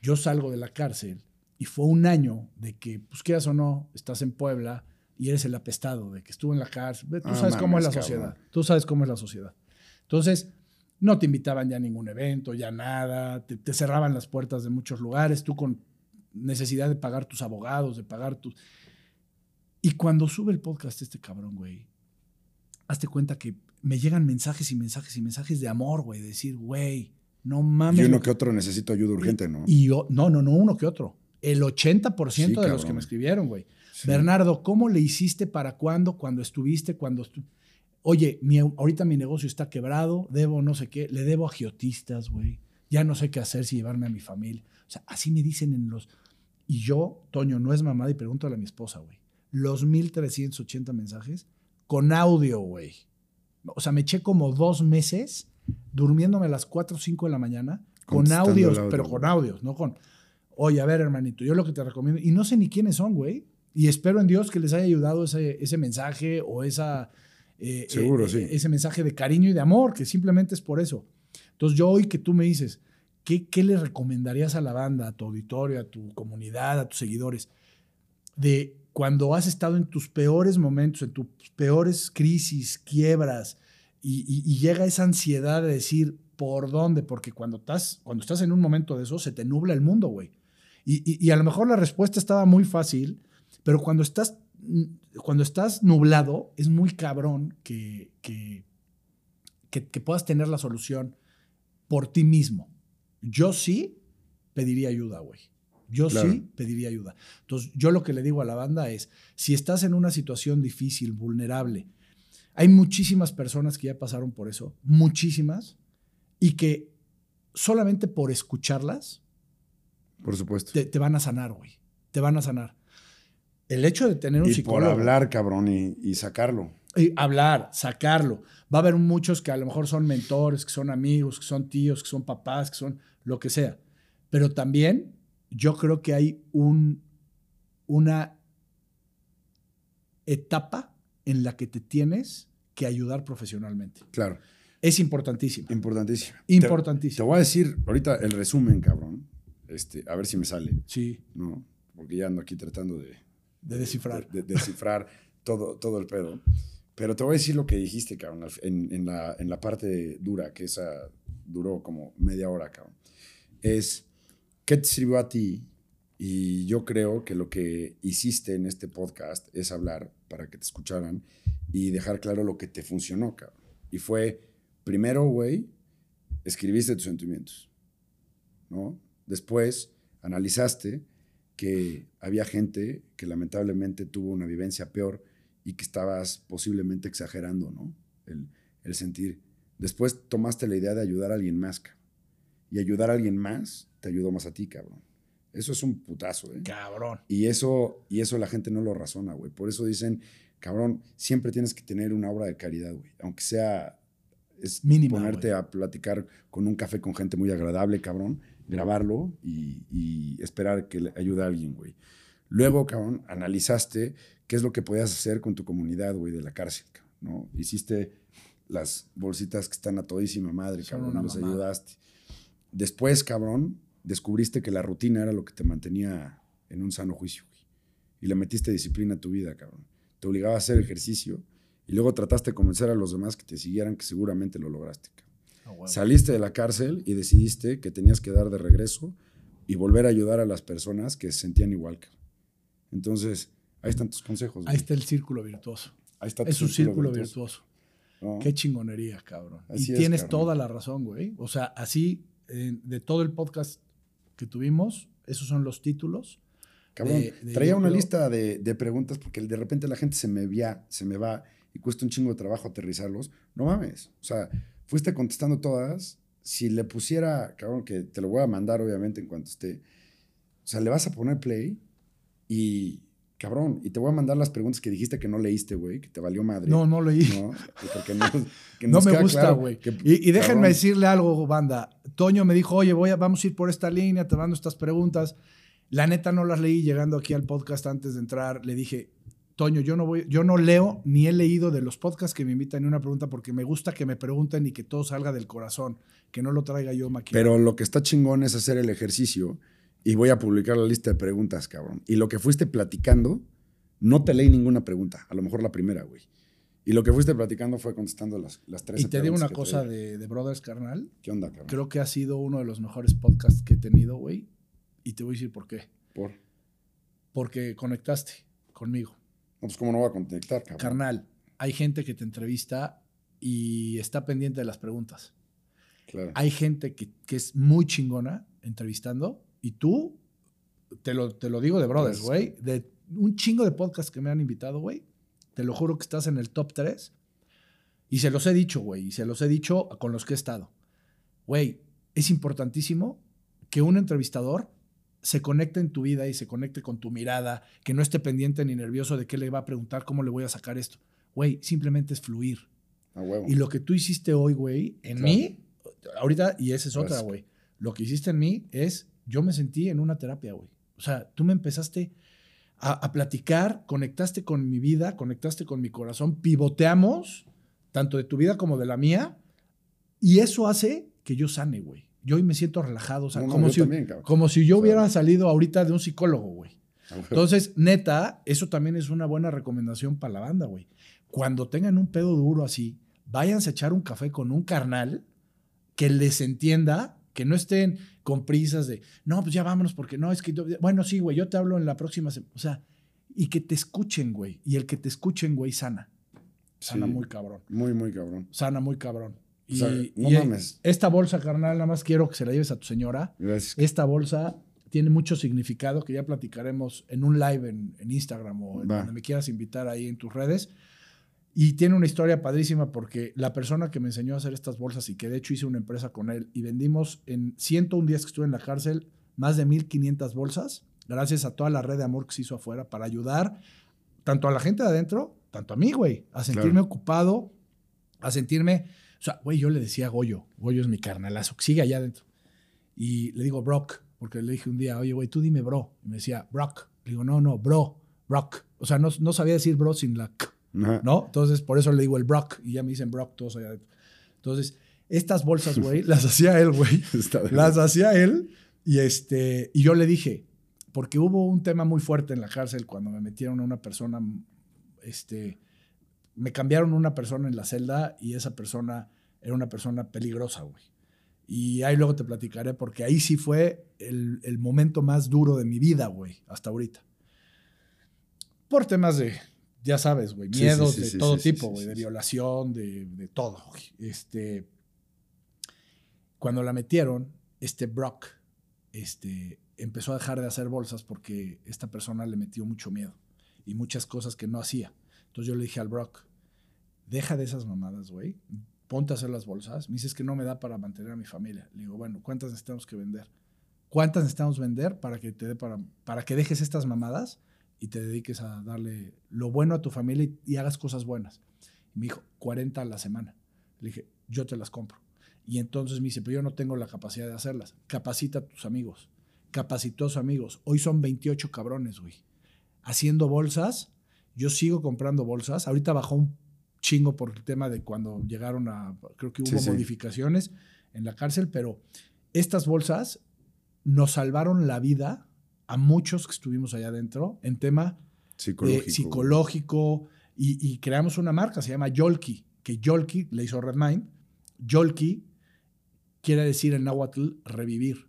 yo salgo de la cárcel y fue un año de que, pues quieras o no, estás en Puebla y eres el apestado de que estuvo en la cárcel. Tú ah, sabes cómo es la sociedad. Tú sabes cómo es la sociedad. Entonces, no te invitaban ya a ningún evento, ya nada. Te, te cerraban las puertas de muchos lugares. Tú con necesidad de pagar tus abogados, de pagar tus... Y cuando sube el podcast este cabrón, güey, hazte cuenta que me llegan mensajes y mensajes y mensajes de amor, güey, decir, güey, no mames. Y uno que... otro necesito ayuda urgente, ¿no? Y yo, no, no, no, uno que otro. El 80% de los que me escribieron, güey. Bernardo, ¿cómo le hiciste para cuándo? Cuando estuviste, cuando... Oye, mi, ahorita mi negocio está quebrado, debo no sé qué, le debo a giotistas, güey. Ya no sé qué hacer si llevarme a mi familia. O sea, así me dicen en los y yo, Toño, no es mamada y pregúntale a mi esposa, güey. Los 1380 mensajes con audio, güey. O sea, me eché como dos meses durmiéndome a las 4 o 5 de la mañana con audios, pero con audios, no con, oye, a ver, hermanito, yo lo que te recomiendo, y no sé ni quiénes son, güey. Y espero en Dios que les haya ayudado ese, ese mensaje o esa, eh, Seguro, eh, sí. ese mensaje de cariño y de amor, que simplemente es por eso. Entonces, yo hoy que tú me dices, ¿qué, le recomendarías a la banda, a tu auditorio, a tu comunidad, a tus seguidores? De cuando has estado en tus peores momentos, en tus peores crisis, quiebras, y, llega esa ansiedad de decir, ¿por dónde? Porque cuando estás, cuando estás en un momento de eso, se te nubla el mundo, güey. Y, a lo mejor la respuesta estaba muy fácil, pero cuando estás, cuando estás nublado, es muy cabrón que, que puedas tener la solución por ti mismo. Yo sí pediría ayuda, güey. Yo sí pediría ayuda. Entonces, yo lo que le digo a la banda es, si estás en una situación difícil, vulnerable, hay muchísimas personas que ya pasaron por eso, muchísimas, y que solamente por escucharlas, Por supuesto. te, te van a sanar, güey. Te van a sanar. El hecho de tener un y por psicólogo. hablar, cabrón, y, y sacarlo. y hablar, sacarlo. Va a haber muchos que a lo mejor son mentores, que son amigos, que son tíos, que son papás, que son lo que sea. Pero también yo creo que hay un, una etapa en la que te tienes que ayudar profesionalmente. Claro. Es importantísimo. Importantísimo. Importantísimo. Te, te voy a decir ahorita el resumen, cabrón. Este, a ver si me sale, Sí, ¿no? Porque ya ando aquí tratando de, de descifrar. de, de descifrar todo, todo el pedo. Pero te voy a decir lo que dijiste, cabrón, en la, en la parte dura, que esa duró como media hora, cabrón. Es, ¿qué te sirvió a ti? Y yo creo que lo que hiciste en este podcast es hablar para que te escucharan y dejar claro lo que te funcionó, cabrón. Y fue, primero, güey, escribiste tus sentimientos, ¿no? Después, analizaste que había gente que lamentablemente tuvo una vivencia peor y que estabas posiblemente exagerando, ¿no? El, sentir. Después tomaste la idea de ayudar a alguien más, cabrón. Y ayudar a alguien más te ayudó más a ti, cabrón. Eso es un putazo, ¿eh? Cabrón. Y eso, y eso la gente no lo razona, güey. Por eso dicen, cabrón, siempre tienes que tener una obra de caridad, güey. Aunque sea es Mínima, ponerte a platicar con un café con gente muy agradable, cabrón, grabarlo y, y esperar que le ayude a alguien, güey. Luego, cabrón, analizaste qué es lo que podías hacer con tu comunidad, güey, de la cárcel, cabrón, ¿no? Hiciste las bolsitas que están a todísima madre, Son cabrón, los ayudaste. Después, cabrón, descubriste que la rutina era lo que te mantenía en un sano juicio, güey. Y le metiste disciplina a tu vida, cabrón. Te obligaba a hacer ejercicio y luego trataste de convencer a los demás que te siguieran, que seguramente lo lograste, cabrón. Ah. Saliste de la cárcel y decidiste que tenías que dar de regreso y volver a ayudar a las personas que se sentían igual, cabrón. Entonces, ahí están tus consejos. Ahí güey. está el círculo virtuoso. Ahí está tu Es un círculo virtuoso. ¿no? Qué chingonería, cabrón. Así y es, tienes cabrón. toda la razón, güey. O sea, así, eh, de todo el podcast que tuvimos, esos son los títulos. Cabrón, de- de- traía una creo- lista de, de preguntas porque de repente la gente se me vía, se me va y cuesta un chingo de trabajo aterrizarlos. No mames. O sea, fuiste contestando todas. Si le pusiera, cabrón, que te lo voy a mandar obviamente en cuanto esté. O sea, le vas a poner play y, cabrón, y te voy a mandar las preguntas que dijiste que no leíste, güey, que te valió madre. No, no leí. No, porque no, que No nos me gusta, güey. Y, y déjenme cabrón, decirle algo, banda. Toño me dijo, oye, voy a, vamos a ir por esta línea, te mando estas preguntas. La neta no las leí llegando aquí al podcast antes de entrar. Le dije, Toño, yo no voy, yo no leo ni he leído de los podcasts que me invitan ni una pregunta porque me gusta que me pregunten y que todo salga del corazón, que no lo traiga yo maquinado. Pero lo que está chingón es hacer el ejercicio y voy a publicar la lista de preguntas, cabrón. Y lo que fuiste platicando, no te leí ninguna pregunta, a lo mejor la primera, güey. Y lo que fuiste platicando fue contestando las, las tres Y te digo una cosa de, de Brothers Carnal. ¿Qué onda, cabrón? Creo que ha sido uno de los mejores podcasts que he tenido, güey. Y te voy a decir por qué. Por... Porque conectaste conmigo. No, pues cómo no voy a conectar, cabrón. Carnal, hay gente que te entrevista y está pendiente de las preguntas. Claro. Hay gente que, que es muy chingona entrevistando y tú, te lo, te lo digo de brothers, güey, de un chingo de podcasts que me han invitado, güey, te lo juro que estás en el top 3 y se los he dicho, güey, y se los he dicho con los que he estado. Güey, es importantísimo que un entrevistador se conecte en tu vida y se conecte con tu mirada, que no esté pendiente ni nervioso de qué le va a preguntar, cómo le voy a sacar esto. Güey, simplemente es fluir. A huevo. Y lo que tú hiciste hoy, güey, en Claro. mí, ahorita, y esa es otra, güey. Lo que hiciste en mí es, yo me sentí en una terapia, güey. O sea, tú me empezaste a, a platicar, conectaste con mi vida, conectaste con mi corazón, pivoteamos, tanto de tu vida como de la mía, y eso hace que yo sane, güey. Yo hoy me siento relajado, o sea, No, no, como, si, también, cabrón. como si yo O sea, hubiera salido ahorita de un psicólogo, güey. A huevo. Entonces, neta, eso también es una buena recomendación para la banda, güey. Cuando tengan un pedo duro así, váyanse a echar un café con un carnal que les entienda, que no estén con prisas de, no, pues ya vámonos, porque no, es que, yo- bueno, sí, güey, yo te hablo en la próxima semana. O sea, y que te escuchen, güey. Y el que te escuchen, güey, sana. Sana Sí. muy cabrón. Muy, muy cabrón. Sana muy cabrón. O Y, no y, mames. esta bolsa, carnal, nada más quiero que se la lleves a tu señora. Gracias. Esta bolsa tiene mucho significado que ya platicaremos en un live en, en Instagram o en donde me quieras invitar ahí en tus redes. Y tiene una historia padrísima porque la persona que me enseñó a hacer estas bolsas y que de hecho hice una empresa con él y vendimos en 101 días que estuve en la cárcel más de 1500 bolsas, gracias a toda la red de amor que se hizo afuera para ayudar tanto a la gente de adentro, tanto a mí, güey, a sentirme ocupado, a sentirme, o sea, güey, yo le decía a Goyo, Goyo es mi carnalazo, que sigue allá adentro. Y le digo Brock, porque le dije un día, oye, güey, tú dime bro. Y me decía, Brock. Le digo, no, no, bro, Brock. O sea, no, no sabía decir bro sin la K, ¿no? Entonces, por eso le digo el Brock y ya me dicen Brock todos allá. Entonces, estas bolsas, güey, las hacía él, güey. las hacía él y, este, y yo le dije, porque hubo un tema muy fuerte en la cárcel cuando me metieron a una persona, este, me cambiaron una persona en la celda y esa persona era una persona peligrosa, güey. Y ahí luego te platicaré porque ahí sí fue el, el momento más duro de mi vida, güey, hasta ahorita. Por temas de, ya sabes, güey, miedos de todo tipo, güey, de violación, de, de todo. Este, cuando la metieron, este Brock, este, empezó a dejar de hacer bolsas porque esta persona le metió mucho miedo y muchas cosas que no hacía. Entonces yo le dije al Brock, deja de esas mamadas, güey, ponte a hacer las bolsas. Me dices que no me da para mantener a mi familia. Le digo, bueno, ¿cuántas necesitamos que vender? ¿Cuántas necesitamos vender para que te dé para, para que dejes estas mamadas y te dediques a darle lo bueno a tu familia y, hagas cosas buenas? Y me dijo, 40 a la semana. Le dije, yo te las compro. Y entonces me dice, pero yo no tengo la capacidad de hacerlas. Capacita a tus amigos capacitó a sus amigos. Hoy son 28 cabrones, güey. Haciendo bolsas. Yo sigo comprando bolsas. Ahorita bajó un chingo por el tema de cuando llegaron a, creo que hubo modificaciones en la cárcel, pero estas bolsas nos salvaron la vida a muchos que estuvimos allá adentro en tema psicológico, psicológico y, creamos una marca, se llama Yolki, que Yolki le hizo Redmine. Yolki quiere decir en náhuatl revivir.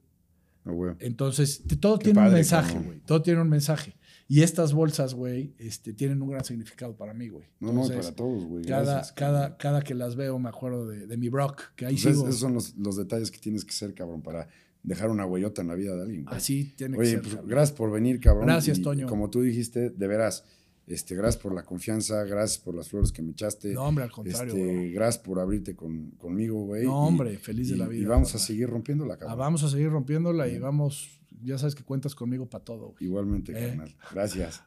Entonces, todo tiene un mensaje, güey. Todo tiene un mensaje. Y estas bolsas, güey, este, tienen un gran significado para mí, güey. No, no, para todos, güey. Cada, cada, cada que las veo me acuerdo de, mi Brock, que ahí pues Esos son los, detalles que tienes que ser, cabrón, para dejar una huellota en la vida de alguien. Así tiene que ser. Oye, pues, gracias por venir, cabrón. Gracias, Toño. Como tú dijiste, de veras, este, gracias por la confianza, gracias por las flores que me echaste. No, hombre, al contrario. Este, gracias por abrirte con, conmigo, güey. No, hombre, feliz de la vida. Y vamos a seguir rompiéndola, cabrón. Ah, vamos a seguir rompiéndola y vamos, ya sabes que cuentas conmigo para todo. Igualmente, eh. carnal. Gracias.